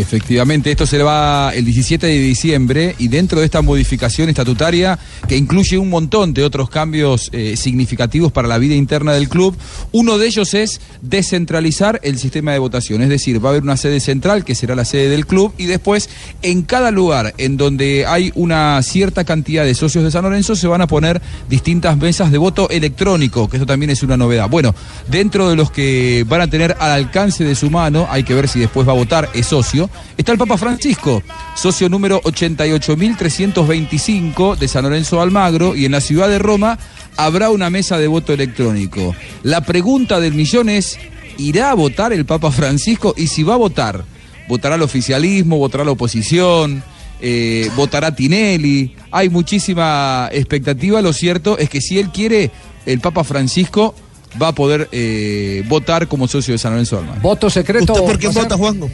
Efectivamente, esto se va el 17 de diciembre y dentro de esta modificación estatutaria que incluye un montón de otros cambios eh, significativos para la vida interna del club, uno de ellos es descentralizar el sistema de votación, es decir, va a haber una sede central que será la sede del club y después en cada lugar en donde hay una cierta cantidad de socios de San Lorenzo se van a poner distintas mesas de voto electrónico, que esto también es una novedad. Bueno, dentro de los que van a tener al alcance de su mano, hay que ver si después va a votar, es socio, está el Papa Francisco, socio número 88.325 de San Lorenzo Almagro y en la ciudad de Roma habrá una mesa de voto electrónico. La pregunta del millón es, ¿irá a votar el Papa Francisco? Y si va a votar, ¿votará el oficialismo, votará la oposición? eh, votará Tinelli, hay muchísima expectativa, lo cierto es que si él quiere, el Papa Francisco va a poder eh, votar como socio de San Lorenzo Almagro. ¿Voto secreto? ¿Usted por quién José? vota, Juanjo?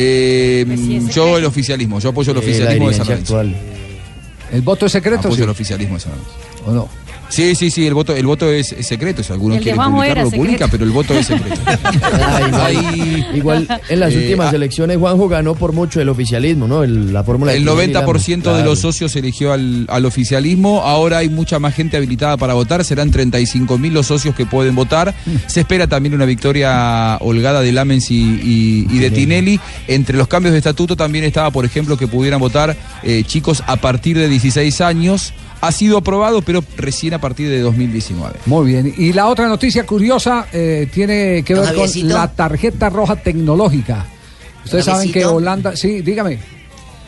Eh, Pues yo el oficialismo, yo apoyo el oficialismo de San Lorenzo. ¿El voto es secreto? Apoyo sí? el oficialismo de San Lorenzo. ¿O no? Sí, sí, sí, el voto, el voto es, es secreto. Si alguno El quiere publicarlo, lo publica, pero el voto es secreto. [LAUGHS] Ah, igual, en las eh, últimas ah, elecciones Juanjo ganó por mucho el oficialismo, ¿no? El- la fórmula El Tinelli, 90% de claro. los socios eligió al, al oficialismo. Ahora hay mucha más gente habilitada para votar. Serán 35 mil los socios que pueden votar. Se espera también una victoria holgada de Lamens y, y- y de Tinelli. Entre los cambios de estatuto también estaba, por ejemplo, que pudieran votar eh, chicos a partir de 16 años. Ha sido aprobado, pero recién a partir de 2019. Muy bien. Y la otra noticia curiosa eh, tiene que ver con la tarjeta roja tecnológica. Ustedes saben que. Holanda... Sí, dígame.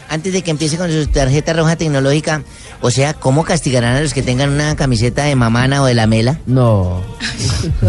Antes de que empiece con su tarjeta roja tecnológica, o sea, ¿cómo castigarán a los que tengan una camiseta de mamana o de la mela? No.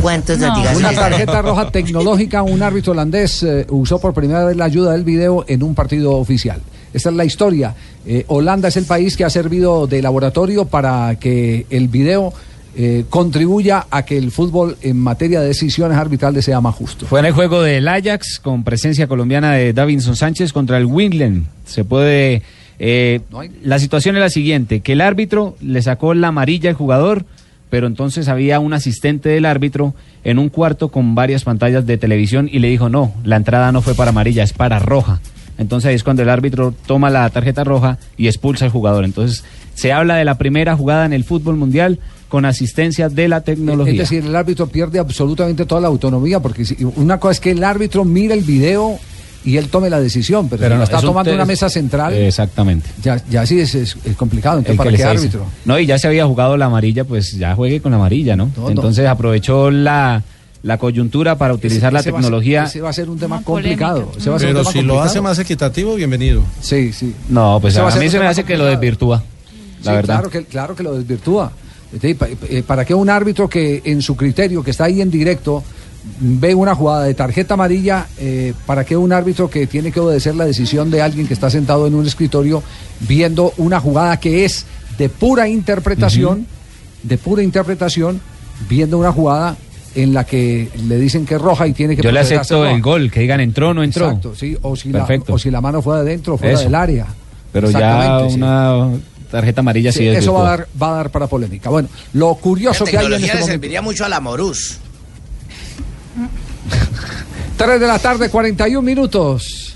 ¿Cuántos No. latigazos Una tarjeta roja tecnológica, un árbitro holandés eh, usó por primera vez la ayuda del video en un partido oficial. Esta es la historia. Eh, Holanda es el país que ha servido de laboratorio para que el video eh, contribuya a que el fútbol en materia de decisiones arbitrales sea más justo. Fue en el juego del Ajax con presencia colombiana de Davinson Sánchez contra el Wimbledon. Se puede. eh, la situación es la siguiente: que el árbitro le sacó la amarilla al jugador, pero entonces había un asistente del árbitro en un cuarto con varias pantallas de televisión y le dijo: No, la entrada no fue para amarilla, es para roja. Entonces ahí es cuando el árbitro toma la tarjeta roja y expulsa al jugador. Entonces se habla de la primera jugada en el fútbol mundial con asistencia de la tecnología. Es decir, el árbitro pierde absolutamente toda la autonomía, porque una cosa es que el árbitro mire el video y él tome la decisión, pero, si no, está tomando una mesa central, Exactamente. ya, ya sí es, es- es complicado. Entonces, ¿para qué árbitro? No, y ya se había jugado la amarilla, pues ya juegue con la amarilla, no. Entonces aprovechó la, la coyuntura para utilizar la Ese va tecnología. ese va a ser un tema Una polémica. complicado. ese va a ser un Pero tema si lo hace más equitativo, bienvenido. Sí, sí. No, pues a, mí se me hace que lo desvirtúa, la Sí, verdad. Claro que, claro que lo desvirtúa. Pa- eh, ¿Para qué un árbitro que en su criterio, que está ahí en directo, ve una jugada de tarjeta amarilla, eh, para qué un árbitro que tiene que obedecer la decisión de alguien que está sentado en un escritorio viendo una jugada que es de pura interpretación, de pura interpretación, viendo una jugada en la que le dicen que es roja y tiene que Yo le acepto el gol, que digan entró o no entró. Exacto, sí, o si, la, Perfecto. o si la mano fue adentro o fuera Eso. del área. Pero ya una tarjeta amarilla sí, Sí, eso va a, dar, va a dar para polémica. Bueno, lo curioso La que hay en este le momento. serviría mucho a la Morús. 3 de la tarde, 41 minutos.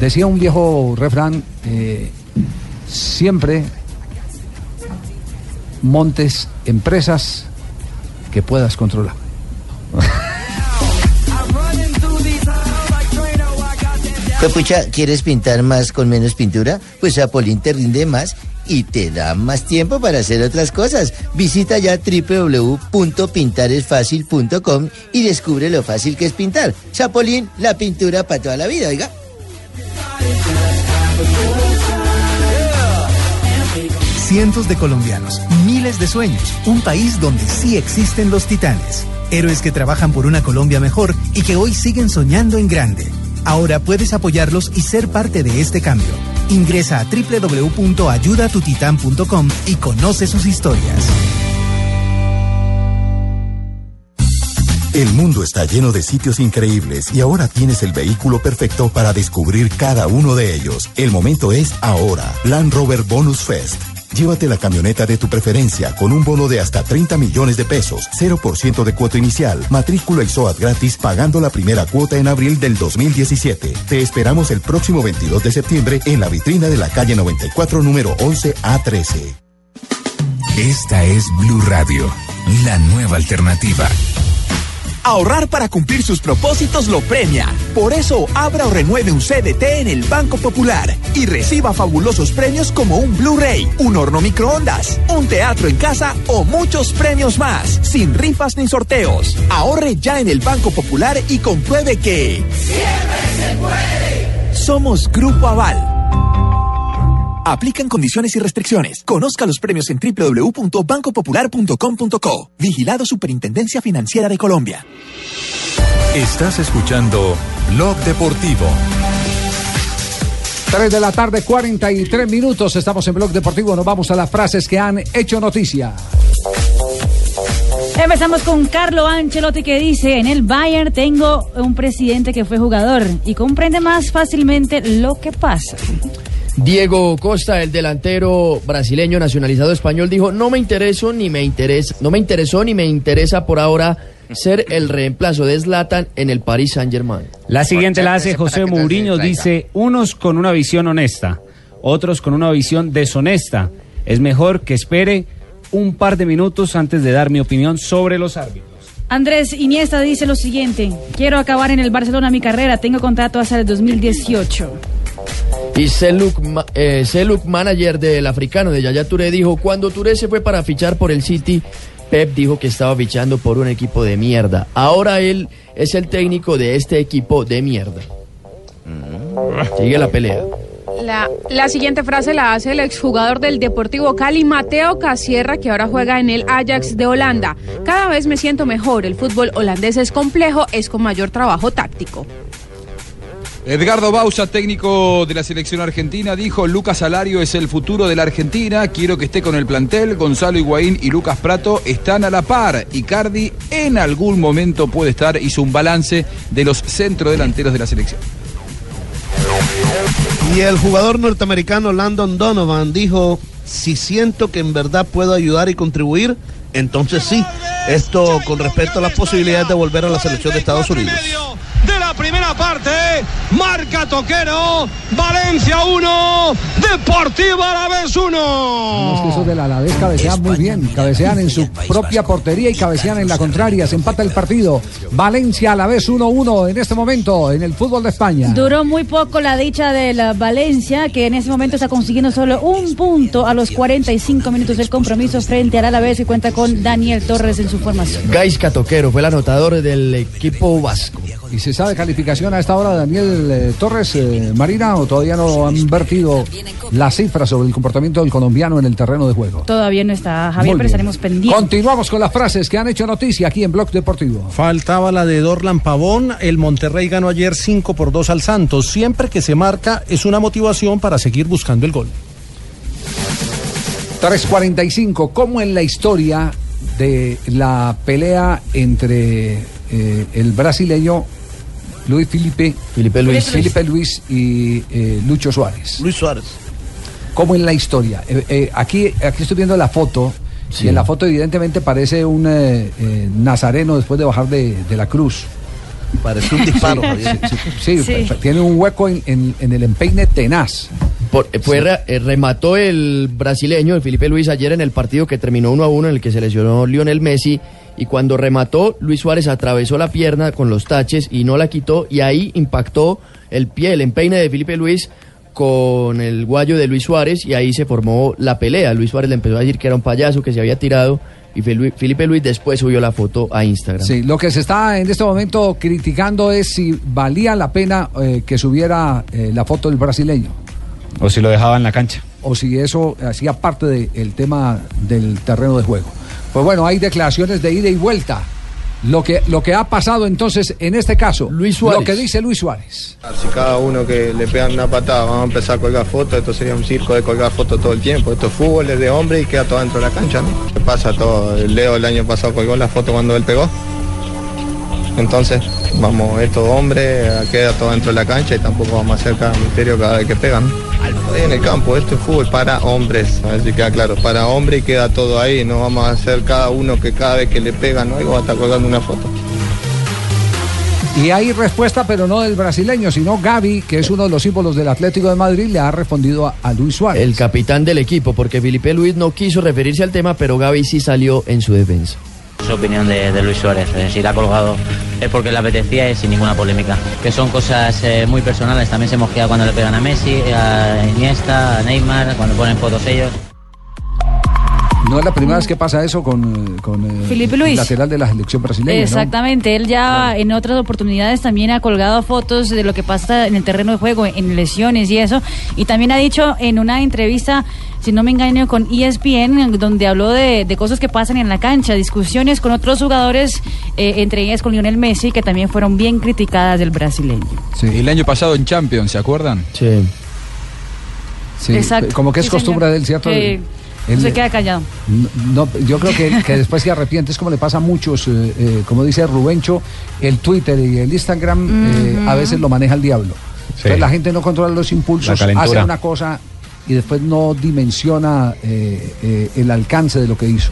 Decía un viejo refrán, eh, siempre montes empresas que puedas controlar. Pucha, ¿quieres pintar más con menos pintura? Pues Sapolín te rinde más y te da más tiempo para hacer otras cosas. Visita ya www.pintaresfacil.com y descubre lo fácil que es pintar. Sapolín, la pintura para toda la vida, oiga. Cientos de colombianos, miles de sueños, un país donde sí existen los titanes. Héroes que trabajan por una Colombia mejor y que hoy siguen soñando en grande. Ahora puedes apoyarlos y ser parte de este cambio. Ingresa a www.ayudatutitan.com y conoce sus historias. El mundo está lleno de sitios increíbles y ahora tienes el vehículo perfecto para descubrir cada uno de ellos. El momento es ahora. Land Rover Bonus Fest. Llévate la camioneta de tu preferencia con un bono de hasta 30 millones de pesos, 0% de cuota inicial, matrícula y SOAT gratis pagando la primera cuota en abril del 2017. Te esperamos el próximo 22 de septiembre en la vitrina de la calle 94 número 11 A13. Esta es Blue Radio, la nueva alternativa. Ahorrar para cumplir sus propósitos lo premia. Por eso, abra o renueve un CDT en el Banco Popular y reciba fabulosos premios como un Blu-ray, un horno microondas, un teatro en casa o muchos premios más, sin rifas ni sorteos. Ahorre ya en el Banco Popular y compruebe que... ¡Siempre se puede! Somos Grupo Aval. Aplican condiciones y restricciones. Conozca los premios en www.bancopopular.com.co. Vigilado Superintendencia Financiera de Colombia. Estás escuchando Blog Deportivo. 3 de la tarde, 43 minutos. Estamos en Blog Deportivo. Nos vamos a las frases que han hecho noticia. Empezamos con Carlo Ancelotti que dice, en el Bayern tengo un presidente que fue jugador y comprende más fácilmente lo que pasa. Diego Costa, el delantero brasileño nacionalizado español, dijo, no me intereso ni me interesa, no me interesó ni me interesa por ahora ser el reemplazo de Zlatan en el Paris Saint-Germain. La siguiente la hace José Mourinho, dice, unos con una visión honesta, otros con una visión deshonesta. Es mejor que espere un par de minutos antes de dar mi opinión sobre los árbitros. Andrés Iniesta dice lo siguiente, quiero acabar en el Barcelona mi carrera, tengo contrato hasta el 2018. Y Seluk, eh, Seluk, manager del africano de Yaya Touré, dijo, cuando Touré se fue para fichar por el City, Pep dijo que estaba fichando por un equipo de mierda. Ahora él es el técnico de este equipo de mierda. Sigue la pelea. La, la siguiente frase la hace el exjugador del Deportivo Cali, Mateo Casierra, que ahora juega en el Ajax de Holanda. Cada vez me siento mejor. El fútbol holandés es complejo, es con mayor trabajo táctico. Edgardo Bausa, técnico de la selección argentina, dijo, Lucas Alario es el futuro de la Argentina, quiero que esté con el plantel, Gonzalo Higuaín y Lucas Prato están a la par, Icardi en algún momento puede estar, hizo un balance de los centrodelanteros de la selección. Y el jugador norteamericano Landon Donovan dijo, si siento que en verdad puedo ayudar y contribuir, entonces sí. Esto con respecto a las posibilidades de volver a la selección de Estados Unidos. La primera parte. Marca Toquero. Valencia 1. Deportivo Alavés 1. Los que esos del Alavés cabecean muy bien, cabecean en su propia portería y cabecean en la contraria. Se empata el partido. Valencia Alavés 1-1 en este momento en el fútbol de España. Duró muy poco la dicha de la Valencia, que en ese momento está consiguiendo solo un punto a los 45 minutos del compromiso frente al Alavés y cuenta con Daniel Torres en su formación. Gaisca Toquero fue el anotador del equipo vasco. ¿Y se sabe calificación a esta hora Daniel eh, Torres, eh, Marina, o todavía no han vertido las cifras sobre el comportamiento del colombiano en el terreno de juego? Todavía no está Javier, pero estaremos pendientes. Continuamos con las frases que han hecho noticia aquí en Blog Deportivo. Faltaba la de Dorlan Pavón. El Monterrey ganó ayer 5 por 2 al Santos. Siempre que se marca es una motivación para seguir buscando el gol. 3.45, como en la historia de la pelea entre eh, el brasileño Luis Felipe, Felipe Luis. Felipe Luis y eh, Lucho Suárez. Luis Suárez. Como en la historia. Eh, eh, aquí, aquí estoy viendo la foto. Sí. Y en la foto evidentemente parece un eh, eh, nazareno después de bajar de, de la cruz. Parece un [LAUGHS] disparo, Sí, tiene un hueco en, en- en el empeine tenaz. Por- fue re- eh, remató el brasileño, el Felipe Luis, ayer en el partido que terminó 1 a 1 en el que se lesionó Lionel Messi. Y cuando remató, Luis Suárez atravesó la pierna con los taches y no la quitó. Y ahí impactó el pie, el empeine de Felipe Luis con el guayo de Luis Suárez. Y ahí se formó la pelea. Luis Suárez le empezó a decir que era un payaso, que se había tirado. Y Fel- Felipe Luis después subió la foto a Instagram. Sí, lo que se está en este momento criticando es si valía la pena eh, que subiera eh, la foto del brasileño. O si lo dejaba en la cancha. O si eso hacía parte del tema del terreno de juego. Pues bueno, hay declaraciones de ida y vuelta. Lo que, lo que ha pasado entonces en este caso, Luis Suárez. lo que dice Luis Suárez. Si cada uno que le pegan una patada vamos a empezar a colgar fotos, esto sería un circo de colgar fotos todo el tiempo. Esto es fútbol, es de hombre y queda todo dentro de la cancha, ¿no? ¿Qué pasa todo? Leo el año pasado colgó la foto cuando él pegó. Entonces, vamos, esto hombre, queda todo dentro de la cancha y tampoco vamos a hacer cada misterio cada vez que pegan. Ahí en el campo, esto es fútbol para hombres, a ver si queda claro, para hombre y queda todo ahí, no vamos a hacer cada uno que cada vez que le pegan algo va a estar colgando una foto. Y hay respuesta, pero no del brasileño, sino Gaby, que es uno de los símbolos del Atlético de Madrid, le ha respondido a, a Luis Suárez. El capitán del equipo, porque Felipe Luis no quiso referirse al tema, pero Gaby sí salió en su defensa. Es opinión de, Luis Suárez. eh, si la ha colgado es porque le apetecía y sin ninguna polémica. Que son cosas eh, muy personales. También se mosquea cuando le pegan a Messi, a Iniesta, a Neymar, cuando ponen fotos ellos. No es la primera vez que pasa eso con, con eh, Felipe el Luis. lateral de la selección brasileña. ¿no? Exactamente, él ya en otras oportunidades también ha colgado fotos de lo que pasa en el terreno de juego, en lesiones y eso, y también ha dicho en una entrevista, si no me engaño, con ESPN, donde habló de, de cosas que pasan en la cancha, discusiones con otros jugadores, eh, entre ellas con Lionel Messi, que también fueron bien criticadas del brasileño. El año pasado en Champions, ¿se acuerdan? Sí. Sí, Exacto. Como que es Sí, costumbre señor. de él, ¿cierto? Que Él- se queda callado. No, yo creo que, que después se arrepiente, es como le pasa a muchos, eh, eh, como dice Rubencho, el Twitter y el Instagram eh, a veces lo maneja el diablo. Entonces la gente no controla los impulsos, hace una cosa y después no dimensiona eh, eh, el alcance de lo que hizo.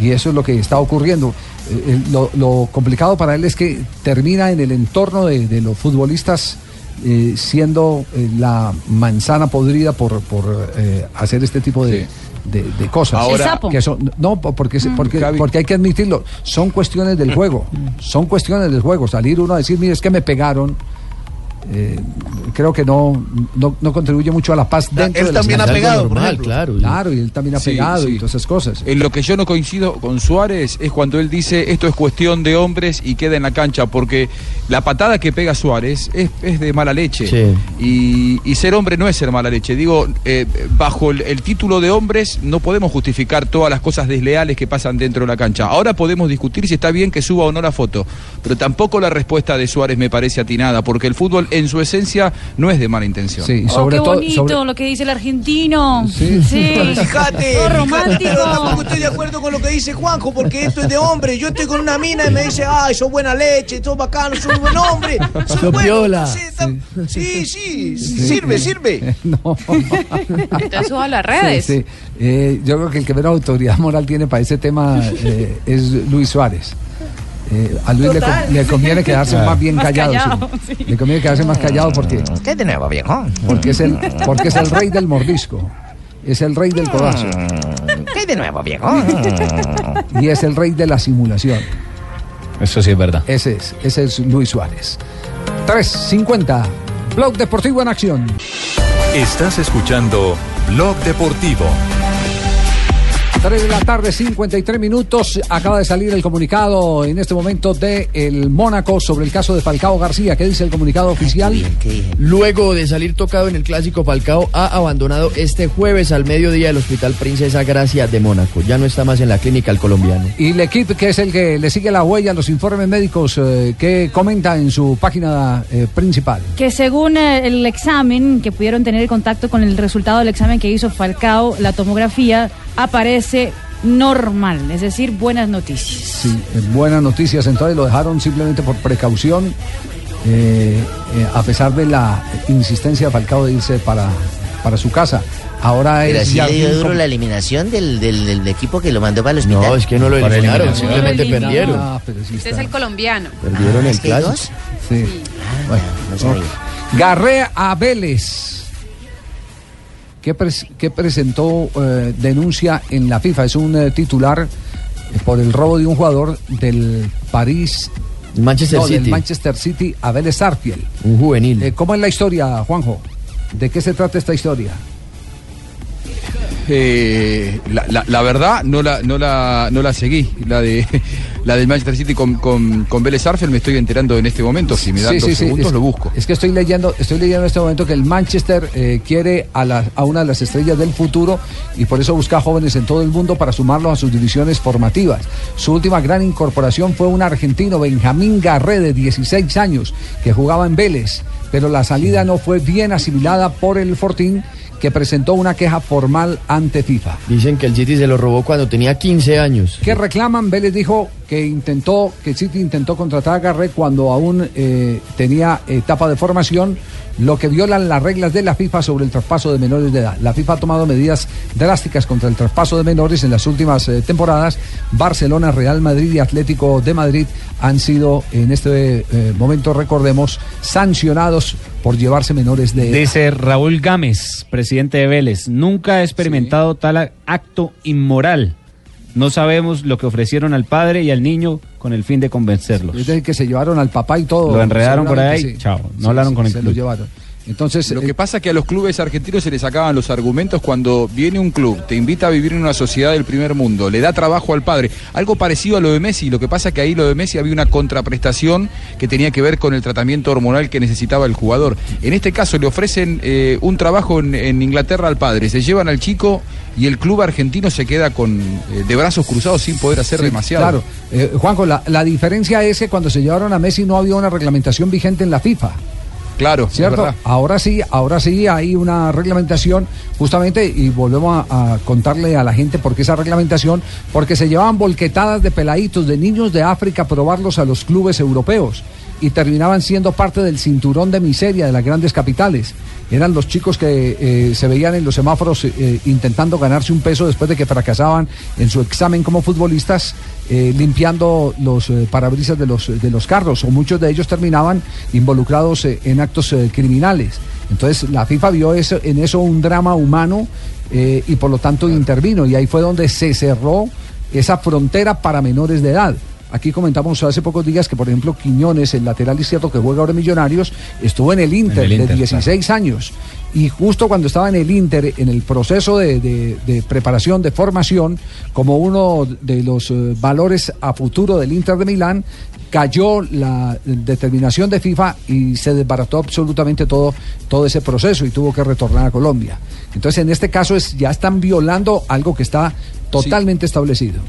Y eso es lo que está ocurriendo. Eh, eh, lo, lo complicado para él es que termina en el entorno de, de los futbolistas eh, siendo eh, la manzana podrida por, por eh, hacer este tipo de, de- de cosas. Ahora-. Que son- no, porque, se- porque, porque hay que admitirlo, son cuestiones del juego. Son cuestiones del juego. Salir uno a decir, mire, es que me pegaron. Eh, creo que no, no, no contribuye mucho a la paz dentro él de las también ha pegado, por ejemplo. claro. Claro, y él también ha Sí, pegado sí. y todas esas cosas. En lo que yo no coincido con Suárez es cuando él dice esto es cuestión de hombres y queda en la cancha, porque la patada que pega Suárez es, es de mala leche. Sí. Y, y ser hombre no es ser mala leche. Digo, eh, bajo el, el título de hombres no podemos justificar todas las cosas desleales que pasan dentro de la cancha. Ahora podemos discutir si está bien que suba o no la foto, pero tampoco la respuesta de Suárez me parece atinada, porque el fútbol en su esencia no es de mala intención. Sí, Oh, qué bonito lo que dice el argentino. Sí, [LAUGHS] Fíjate, Todo fíjate, romántico. pero tampoco estoy de acuerdo con lo que dice Juanjo, porque esto es de hombre. Yo estoy con una mina y me dice, ay, sos buena leche, sos bacano, sos buen hombre. [LAUGHS] Sos bueno. piola. Sí, está- sí, sí, sirve, sirve. [LAUGHS] No. Entonces suba a las redes. Sí, sí. Eh, yo creo que el que menos autoridad moral tiene para ese tema eh, es Luis Suárez. Eh, a Luis le, Total, conviene quedarse Ah. [LAUGHS] más bien Más callado. callado, sí. Le conviene quedarse más callado porque, ¿Qué de nuevo, viejo? porque, es el, porque es el rey del mordisco. Es el rey del codazo. ¿Qué de nuevo, viejo? [LAUGHS] Y es el rey de la simulación. Eso sí es verdad. Ese es, ese es Luis Suárez. 3.50. Blog Deportivo en acción. Estás escuchando Blog Deportivo. 3 de la tarde, 53 minutos. Acaba de salir el comunicado en este momento de el Mónaco sobre el caso de Falcao García. ¿Qué dice el comunicado oficial? Luego de salir tocado en el clásico, Falcao ha abandonado este jueves al mediodía el Hospital Princesa Gracia de Mónaco. Ya no está más en la clínica el colombiano. Y el equipo que es el que le sigue la huella, los informes médicos eh, que comenta en su página eh, principal. Que según eh, el examen, que pudieron tener contacto con el resultado del examen que hizo Falcao, la tomografía aparece normal, es decir, buenas noticias. Sí, eh, buenas noticias. Entonces lo dejaron simplemente por precaución, eh, eh, a pesar de la insistencia de Falcao de irse para, para su casa. Ahora Pero es sí ya le dio duro la eliminación del, del- del equipo que lo mandó para el hospital. No, es que no lo eliminaron, simplemente No lo eliminaron. perdieron. Ah, pero sí Este es el colombiano. Perdieron el ¿Es que hay clásico. dos? Sí. Bueno, no. Garré a Vélez. Que, pres- que presentó eh, denuncia en la FIFA. Es un eh, titular por el robo de un jugador del París. Manchester no, del City. Manchester City, Abel Starfield. Un juvenil. Eh, ¿Cómo es la historia, Juanjo? ¿De qué se trata esta historia? Eh, la, la- la verdad no la, no la, no la seguí, la de la del Manchester City con, con, con Vélez Arfield me estoy enterando en este momento. Si me dan Sí, dos sí, segundos es, lo busco. Es que estoy leyendo, estoy leyendo en este momento que el Manchester eh, quiere a, la- a una de las estrellas del futuro y por eso busca jóvenes en todo el mundo para sumarlos a sus divisiones formativas. Su última gran incorporación fue un argentino, Benjamín Garré, de 16 años, que jugaba en Vélez, pero la salida no fue bien asimilada por el Fortín que presentó una queja formal ante FIFA. Dicen que el City se lo robó cuando tenía 15 años. ¿Qué reclaman? Vélez dijo que intentó, que City intentó contratar a Garré cuando aún eh, tenía etapa de formación, lo que violan las reglas de la FIFA sobre el traspaso de menores de edad. La FIFA ha tomado medidas drásticas contra el traspaso de menores en las últimas eh, temporadas. Barcelona, Real Madrid y Atlético de Madrid han sido en este eh, momento, recordemos, sancionados por llevarse menores de edad. Dice Raúl Gámez, presidente de Vélez, nunca he experimentado tal acto inmoral. No sabemos lo que ofrecieron al padre y al niño con el fin de convencerlos. Es decir, que se llevaron al papá y todo. Lo enredaron por ahí, sí. chao. No Sí, hablaron sí, con el se club. lo llevaron. Entonces, Lo eh, que pasa es que a los clubes argentinos se les sacaban los argumentos cuando viene un club, te invita a vivir en una sociedad del primer mundo, le da trabajo al padre. Algo parecido a lo de Messi, lo que pasa es que ahí lo de Messi había una contraprestación que tenía que ver con el tratamiento hormonal que necesitaba el jugador. En este caso le ofrecen eh, un trabajo en, en Inglaterra al padre, se llevan al chico y el club argentino se queda con eh, de brazos cruzados sin poder hacer Sí, demasiado. Claro, Eh, Juanjo, la, la diferencia es que cuando se llevaron a Messi no había una reglamentación vigente en la FIFA. Claro, ¿cierto? Ahora sí, ahora sí hay una reglamentación, justamente, y volvemos a, a contarle a la gente por qué esa reglamentación, porque se llevaban volquetadas de peladitos, de niños de África, a probarlos a los clubes europeos y terminaban siendo parte del cinturón de miseria de las grandes capitales. Eran los chicos que eh, se veían en los semáforos eh, intentando ganarse un peso después de que fracasaban en su examen como futbolistas, eh, limpiando los eh, parabrisas de los, de los carros, o muchos de ellos terminaban involucrados eh, en actos eh, criminales. Entonces la FIFA vio eso, en eso un drama humano eh, y por lo tanto intervino, y ahí fue donde se cerró esa frontera para menores de edad. Aquí comentamos hace pocos días que, por ejemplo, Quiñones, el lateral izquierdo que juega ahora en Millonarios, estuvo en el Inter, el Inter, de 16 años. Y justo cuando estaba en el Inter, en el proceso de, de- de preparación, de formación, como uno de los eh, valores a futuro del Inter de Milán, cayó la determinación de FIFA y se desbarató absolutamente todo, todo ese proceso y tuvo que retornar a Colombia. Entonces, en este caso, es, ya están violando algo que está totalmente establecido.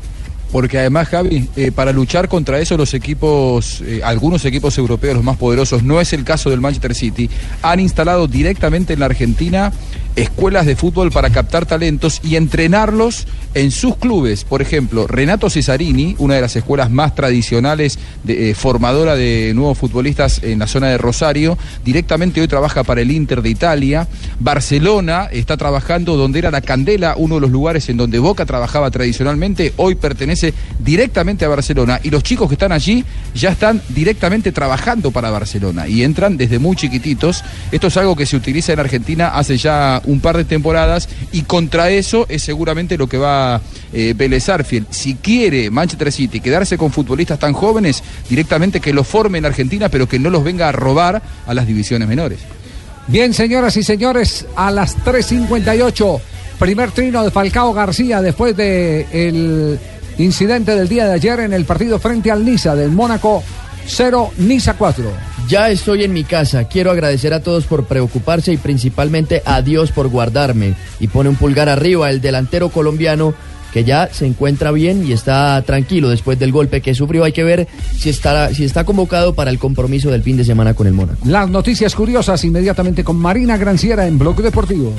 Porque además, Javi, eh, para luchar contra eso los equipos, eh, algunos equipos europeos, los más poderosos, no es el caso del Manchester City, han instalado directamente en la Argentina escuelas de fútbol para captar talentos y entrenarlos en sus clubes. Por ejemplo, Renato Cesarini, una de las escuelas más tradicionales eh, formadora de nuevos futbolistas en la zona de Rosario, directamente hoy trabaja para el Inter de Italia. Barcelona está trabajando donde era la Candela, uno de los lugares en donde Boca trabajaba tradicionalmente, hoy pertenece directamente a Barcelona y los chicos que están allí ya están directamente trabajando para Barcelona y entran desde muy chiquititos. Esto es algo que se utiliza en Argentina hace ya un par de temporadas y contra eso es seguramente lo que va eh, Vélez. Si quiere Manchester City quedarse con futbolistas tan jóvenes, directamente que los forme en Argentina, pero que no los venga a robar a las divisiones menores. Bien, señoras y señores, a las 3.58, primer trino de Falcao García después de el incidente del día de ayer en el partido frente al Niza del Mónaco 0, Niza 4. Ya estoy en mi casa. Quiero agradecer a todos por preocuparse y principalmente a Dios por guardarme. Y pone un pulgar arriba el delantero colombiano que ya se encuentra bien y está tranquilo después del golpe que sufrió. Hay que ver si está, si está convocado para el compromiso del fin de semana con el Mónaco. Las noticias curiosas inmediatamente con Marina Granciera en Bloque Deportivo.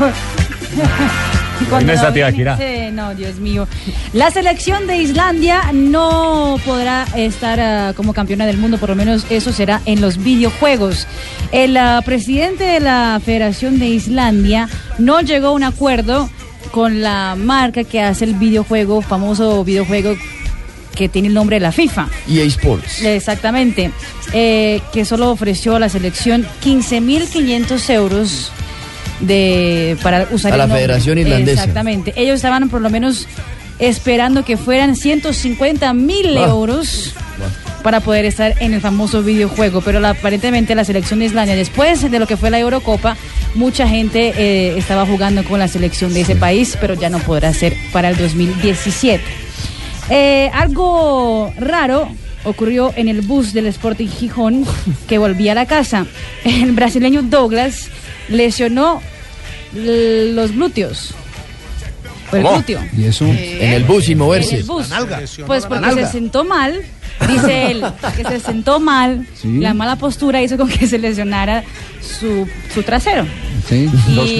[LAUGHS] Cuando no dice, no, Dios mío. La selección de Islandia no podrá estar ah, como campeona del mundo, por lo menos eso será en los videojuegos. El ah, presidente de la Federación de Islandia no llegó a un acuerdo con la marca que hace el videojuego, famoso videojuego que tiene el nombre de la FIFA. EA Sports. Exactamente. Eh, que solo ofreció a la selección 15.500 euros de para usar A la. Federación Irlandesa. Exactamente. Ellos estaban por lo menos esperando que fueran 150 mil Ah. euros para poder estar en el famoso videojuego. Pero la- aparentemente la selección de Islandia, después de lo que fue la Eurocopa, mucha gente eh, estaba jugando con la selección de ese país, pero ya no podrá ser para el 2017. Eh, algo raro ocurrió en el bus del Sporting Gijón [LAUGHS] que volvía a la casa. El brasileño Douglas lesionó los glúteos. El ¿Cómo? glúteo. Y eso en el bus sin moverse. En el bus. Pues porque se sentó mal, dice él, que se sentó mal, Sí. la mala postura hizo con que se lesionara su, su trasero. Sí,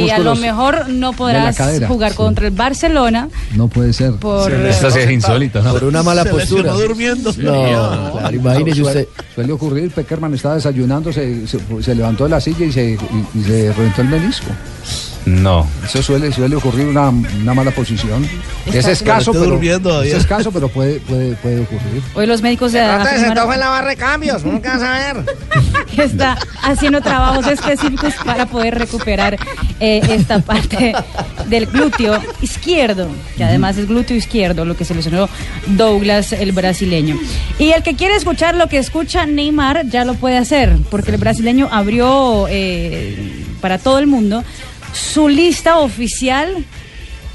Y a lo mejor no podrás cadera, jugar sí. contra el Barcelona No puede ser. por... Esto sí es insólito, ¿no? Por una mala Se postura. durmiendo. No, claro, imagínese Suele- usted. Suele ocurrir, Peckerman estaba desayunando, se, se- se levantó de la silla y se, y- y se reventó el menisco. No. Eso suele, suele ocurrir una, una mala posición. Es escaso, Pero pero, es escaso, pero puede, puede, puede ocurrir. Hoy los médicos de De se afirmaron sentó fue en la barra de cambios, uno qué va a saber. [LAUGHS] que está haciendo trabajos específicos para poder recuperar eh, esta parte del glúteo izquierdo, que además es glúteo izquierdo, lo que se lesionó Douglas, el brasileño. Y el que quiere escuchar lo que escucha Neymar ya lo puede hacer, porque el brasileño abrió eh, para todo el mundo su lista oficial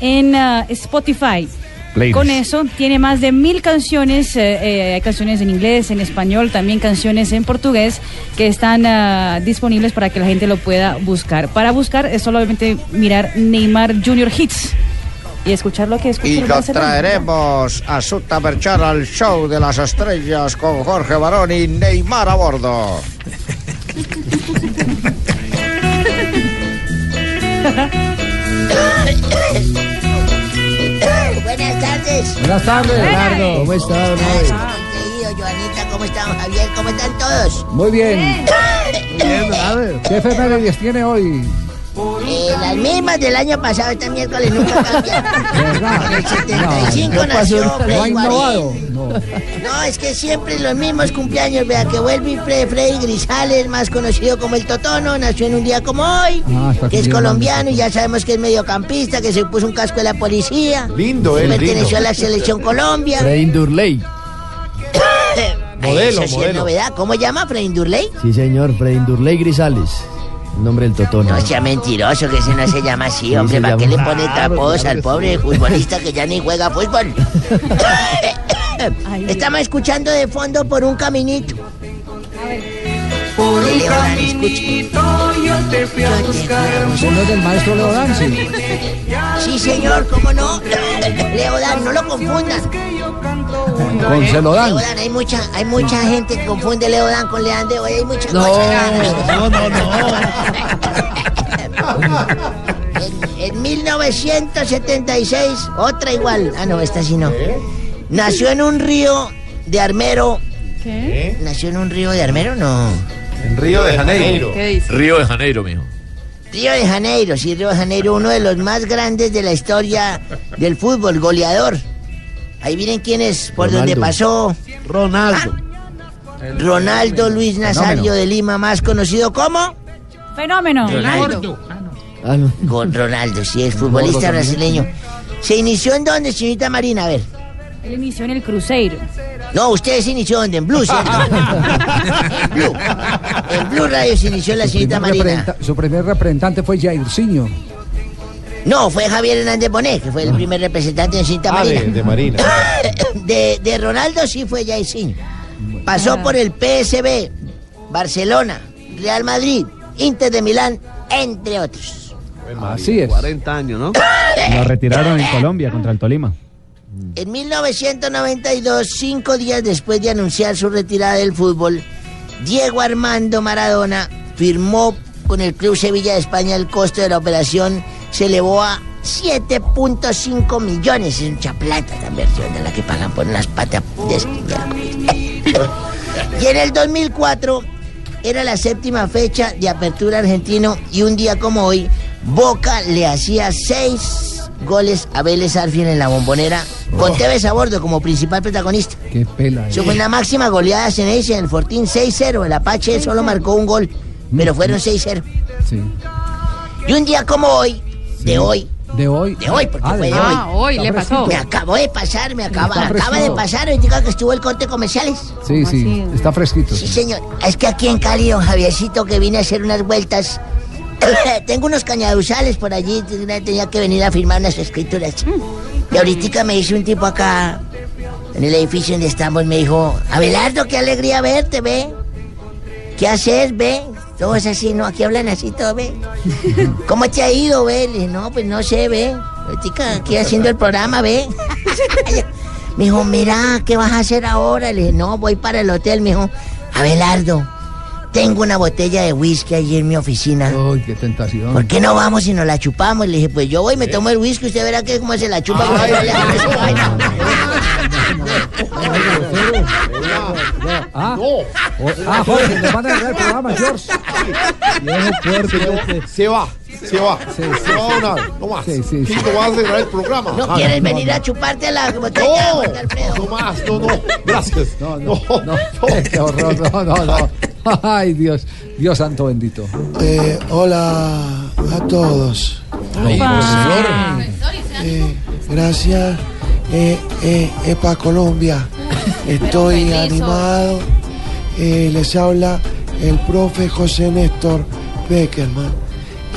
en ah, Spotify. Con eso tiene más de mil canciones, eh, eh, hay canciones en inglés, en español, también canciones en portugués que están ah, disponibles para que la gente lo pueda buscar. Para buscar es solamente mirar Neymar Junior Hits y escuchar lo que escucha Y el lo Barcelona. traeremos a Suta Berchar al show de las estrellas con Jorge Barón y Neymar a bordo. [LAUGHS] Buenas tardes. Buenas tardes, Leonardo. ¿Cómo está, don? Querido Joanita, ¿cómo están, Javier? ¿Cómo están todos? Muy bien. Bien, a ver. ¿Qué efemérides tiene hoy? Eh, las mismas del año pasado, este miércoles nunca [LAUGHS] cambian. ¿Verdad? En el 75 No, nació ¿No ha Freddy. No. No, es que siempre los mismos cumpleaños. Vea que vuelve Fre- Freddy Grisales, más conocido como el Totono, nació en un día como hoy, Ah, que es colombiano y ya sabemos que es mediocampista, que se puso un casco de la policía. Lindo, él, Perteneció lindo. a la selección Colombia. Freddy Durley. [COUGHS] Modelo, Eso sí es novedad. ¿Cómo llama Freddy Durley? Sí, señor, Freddy Durley Grisales. Nombre del Totón. No sea mentiroso, que ese no se llama así, Sí, hombre. ¿Para qué le pone tapos al pobre futbolista que ya ni juega fútbol? [LAUGHS] [COUGHS] Estamos escuchando de fondo por un caminito. Por un caminito yo te fui a buscar. Del maestro Leo Danzi. Sí, señor, ¿cómo no? [LAUGHS] Leodan, no lo confundan. Con Celodan. Leodan, hay mucha, hay mucha gente que confunde Leodan con Leandro. Hoy hay muchas No, cosas. No, no, no. [LAUGHS] En, en 1976, otra igual. Ah, no, esta sí no. Nació en un río de Armero. ¿Qué? ¿Nació en un río de Armero? No. En Río de Janeiro. ¿Qué dice? Río de Janeiro, mijo. Río de Janeiro, sí, Río de Janeiro, uno de los más grandes de la historia del fútbol, goleador. Ahí miren quién es, por Ronaldo. donde pasó Ronaldo. Ronaldo Luis Nazario Fenómeno. de Lima, más conocido como Fenómeno. Ronaldo. Ah, no. Con Ronaldo, sí, es futbolista brasileño. ¿Se inició en dónde, señorita Marina? A ver. Él inició en el Cruzeiro. No, usted se inició dónde, en Blue, ¿cierto? [LAUGHS] en Blue. En Blue Radio se inició la señorita Marina. su primer representante fue Jairzinho. No, fue Javier Hernández Bonet, que fue el primer representante de señorita Ah, de, Marina. de [COUGHS] Marina. de, de Ronaldo sí fue Jairzinho. Pasó por el PSB, Barcelona, Real Madrid, Inter de Milán, entre otros. Así es. 40 años, ¿no? [COUGHS] Lo retiraron en Colombia contra el Tolima. En 1992, cinco días después de anunciar su retirada del fútbol, Diego Armando Maradona firmó con el Club Sevilla de España el costo de la operación se elevó a 7.5 millones. Es mucha plata esta inversión de la que pagan por unas patas de [LAUGHS] Y en el 2004 era la séptima fecha de apertura argentino y un día como hoy, Boca le hacía seis goles a Vélez Arfiel en la bombonera con Tevez a bordo como principal protagonista. Qué pela. Eso fue la máxima goleada en el Fortín 6-0. El Apache solo marcó un gol, pero fueron 6-0. Sí. Y un día como hoy, de hoy, De hoy. de hoy, porque Ah, fue de hoy. Ah, hoy le pasó. Me acabó de pasar, me acaba, acaba de pasar. Hoy diga que estuvo el corte comerciales. Sí, sí, está fresquito. Sí, señor. Es que aquí en Cali, don Javiercito, que vine a hacer unas vueltas. [LAUGHS] Tengo unos cañaduzales por allí. Tenía que venir a firmar unas escrituras. Y ahorita me dice un tipo acá, en el edificio donde estamos, me dijo: Abelardo, qué alegría verte, ve. ¿Qué haces, ve? Todo es así, ¿no? Aquí hablan así, todo, ve. [LAUGHS] ¿Cómo te ha ido, ve? Le dije, no, pues no sé, ve. Ahorita aquí haciendo el programa, ve. [LAUGHS] Me dijo, mira, ¿qué vas a hacer ahora? Le dije, no, voy para el hotel. Me dijo, Abelardo, tengo una botella de whisky allí en mi oficina. Uy, qué tentación. ¿Por qué no vamos y nos la chupamos? Le dije, pues yo voy, me tomo el whisky, usted verá que cómo se la chupa. vaina. Ah, ah, Jorge, nos van a el programa, George. Se va, se va. Se va a donar, no más. Quito va a cerrar el programa. ¿No Ah, quieres venir a chuparte la botella, No, no más, no, no. Gracias. No, no, no. Qué horror, no, no, no. [LAUGHS] Ay, Dios, Dios santo bendito. Eh, hola a todos. Eh, gracias. Eh, eh, Epa Colombia. Estoy animado. Eh, les habla el profe José Néstor Beckerman.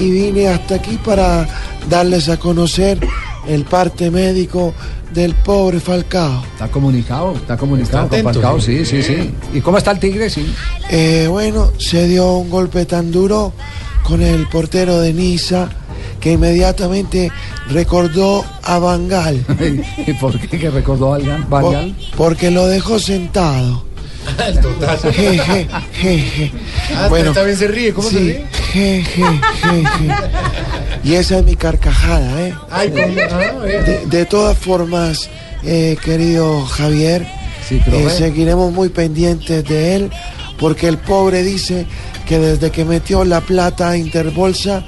Y vine hasta aquí para darles a conocer el parte médico del pobre Falcao. Está comunicado, está comunicado Está con atento, Falcao, sí. sí, sí, sí. ¿Y cómo está el Tigre? Sí. Eh, bueno, se dio un golpe tan duro con el portero de Niza que inmediatamente recordó a Bangal. [LAUGHS] ¿Y por qué que recordó a Van Gaal? porque lo dejó sentado. Je, je, je, je. Ah, también se ríe, ¿cómo se sí, ríe? je, je, je, je. Y esa es mi carcajada, ¿eh? Ay. Ah. De, de todas formas, eh, querido Javier, Sí, eh, seguiremos muy pendientes de él, porque el pobre dice que desde que metió la plata a Interbolsa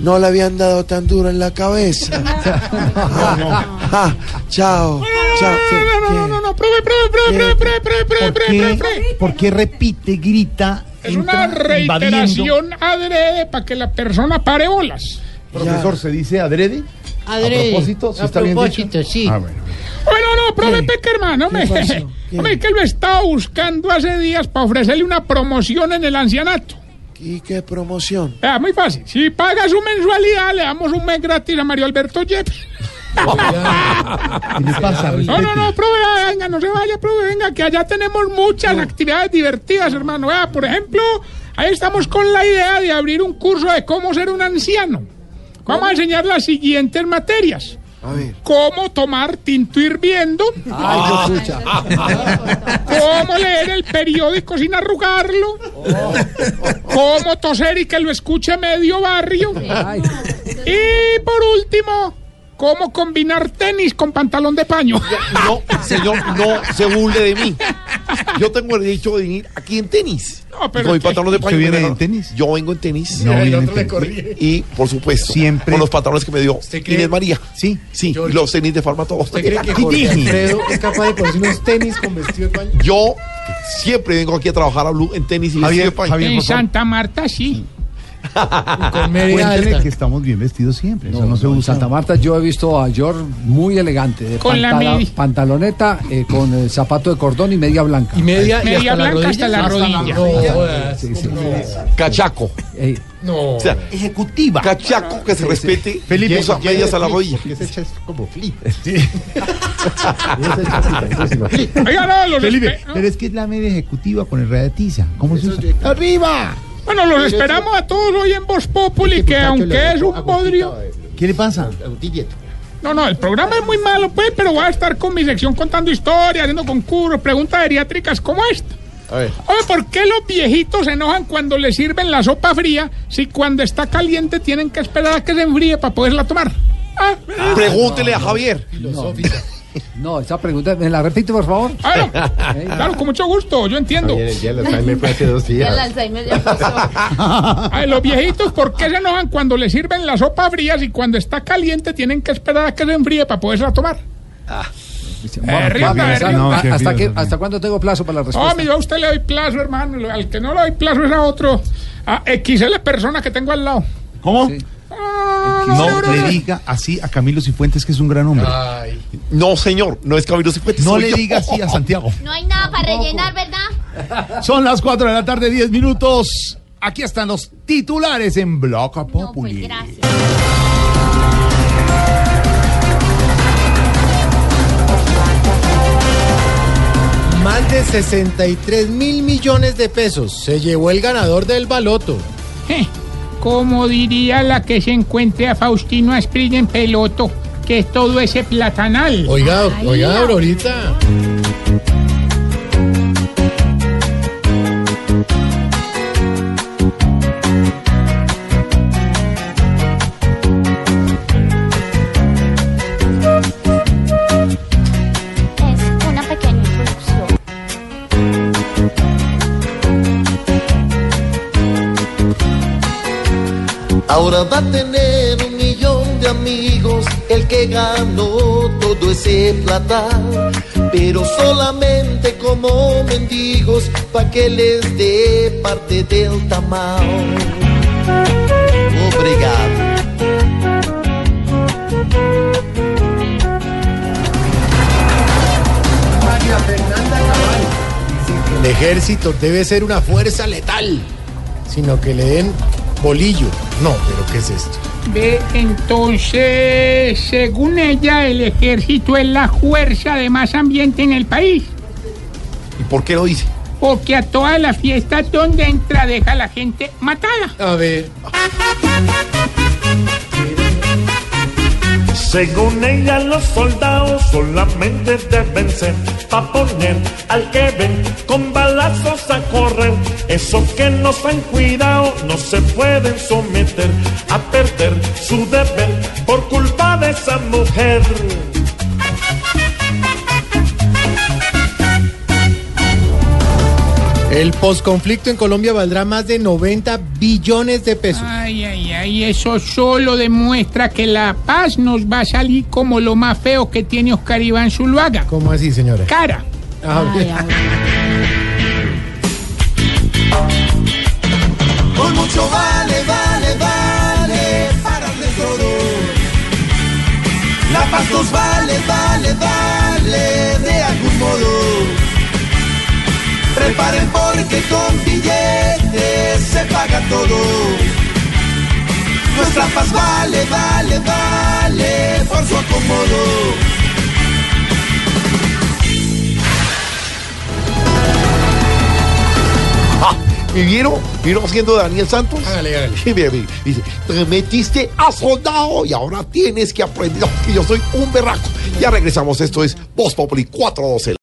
no le habían dado tan duro en la cabeza. [LAUGHS] Ah, chao, chao. Profe, profe, profe, profe, profe, profe, ¿Por profe, qué, profe. por qué repite, grita? Es una reiteración adrede para que la persona pare bolas. Profesor, ¿se dice adrede? Adrede. A propósito, ¿sí está bien propósito, dicho? sí. Ah, bueno. Bueno, no, profe Peckerman, hombre. [LAUGHS] Hombre, que lo estaba buscando hace días para ofrecerle una promoción en el ancianato. ¿Y qué promoción? Vea, muy fácil. Si paga su mensualidad, le damos un mes gratis a Mario Alberto Yep. [LAUGHS] ¿Qué pasa? No, no, no, profe, venga, no se vaya, profe, venga, que allá tenemos muchas actividades divertidas, hermano. Vea, por ejemplo, ahí estamos con la idea de abrir un curso de cómo ser un anciano. Vamos a enseñar las siguientes materias. A ver. Cómo tomar tinto hirviendo. Pucha. [LAUGHS] Cómo leer el periódico sin arrugarlo. Cómo toser y que lo escuche medio barrio. Ay, Y por último, cómo combinar tenis con pantalón de paño. No, señor, no se burle de mí. Yo tengo el derecho de venir aquí en tenis. No, pero con mi que- pantalón de paño. ¿Usted viene en tenis? Yo vengo en tenis. No viene en tenis. Y, por supuesto, Siempre. con los pantalones que me dio ¿Usted cree? Inés María. Sí. Sí, y los tenis de farma todos. Jorge Alfredo es capaz de ponerse unos tenis con vestido de paño? Yo siempre vengo aquí a trabajar a Blue en tenis y vestido de paño. en Santa Marta sí. [LAUGHS] Cuéntele que estamos bien vestidos siempre. Eso no se en usa. Santa Marta yo he visto a George muy elegante, de Con la pantala- midi. pantaloneta, eh, con eh, zapato de cordón y media blanca. Y media- y Media hasta la blanca hasta la rodilla. No. Sí, sí. Cachaco. Eh, O sea, ejecutiva. Cachaco que se respete. Felipe, usa medias ya- a la rodilla. ese es como flip. [LAUGHS] No, espe- pero es que es la media ejecutiva con el radiatiza. ¿Cómo se usa? ¡Arriba! Bueno, los esperamos a todos hoy en Voz Populi, que aunque es un podrio. ¿Qué le pasa? No, no, el programa es muy malo, pues, pero voy a estar con mi sección contando historias, haciendo concursos, preguntas geriátricas como esta. A ver. Oye, ¿por qué los viejitos se enojan cuando les sirven la sopa fría si cuando está caliente tienen que esperar a que se enfríe para poderla tomar? Ah, Pregúntele a Javier. No, esa pregunta, ¿me la repite por favor? Claro, [LAUGHS] claro, con mucho gusto, yo entiendo. Ya el Alzheimer fue hace dos Ya el Alzheimer ya pasó. [LAUGHS] Ay, los viejitos, ¿por qué se enojan cuando les sirven la sopa fría si cuando está caliente tienen que esperar a que se enfríe para poderla tomar? Eh, ríndase, ríndase. No, ¿Hasta, qué- ¿Hasta cuándo tengo plazo para la respuesta? No, yo a usted le doy plazo, hermano. Al que no le doy plazo es a otro. A XL persona que tengo al lado. ¿Cómo? Ah, No le diga así a Camilo Cifuentes que es un gran hombre. No, señor, no es Camilo Cifuentes. No le yo. diga así a Santiago. No hay nada para rellenar, ¿verdad? Son las 4 de la tarde, 10 minutos. Aquí están los titulares en Bloco Populi. Más de 63 mil millones de pesos se llevó el ganador del baloto. Eh, Como diría la que se encuentre a Faustino Asprilla en peloto, que es todo ese platanal. Oiga, oiga, Aurorita. Ahora va a tener un millón de amigos el que ganó todo ese plata, pero solamente como mendigos pa' que les dé parte del tamal. Obrigado. María Fernanda Cabal el ejército debe ser una fuerza letal, sino que le den bolillo. No, pero ¿qué es esto? Ve, entonces, según ella, el ejército es la fuerza de más ambiente en el país. ¿Y por qué lo dice? Porque a todas las fiestas donde entra deja a la gente matada. A ver. Según ella, los soldados solamente deben ser pa' poner al que ven con balazos a correr. Eso que nos han cuidado no se pueden someter a perder su deber por culpa de esa mujer. El posconflicto en Colombia valdrá más de 90 billones de pesos. Ay, ay, ay, eso solo demuestra que la paz nos va a salir como lo más feo que tiene Oscar Iván Zuluaga. ¿Cómo así, señora? Cara. Ah, Por mucho vale, vale, vale, para de todo. La paz nos vale, vale, vale, de algún modo. Preparen porque con billetes se paga todo. Nuestra paz vale, vale, vale, por su acomodo. Ah, ¿Y vieron? ¿Vieron haciendo Daniel Santos? Hágale, hágale. Sí, bien, bien. Dice, te metiste a soldado y ahora tienes que aprender que yo soy un berraco. Ya regresamos, esto es Voz Populi 412.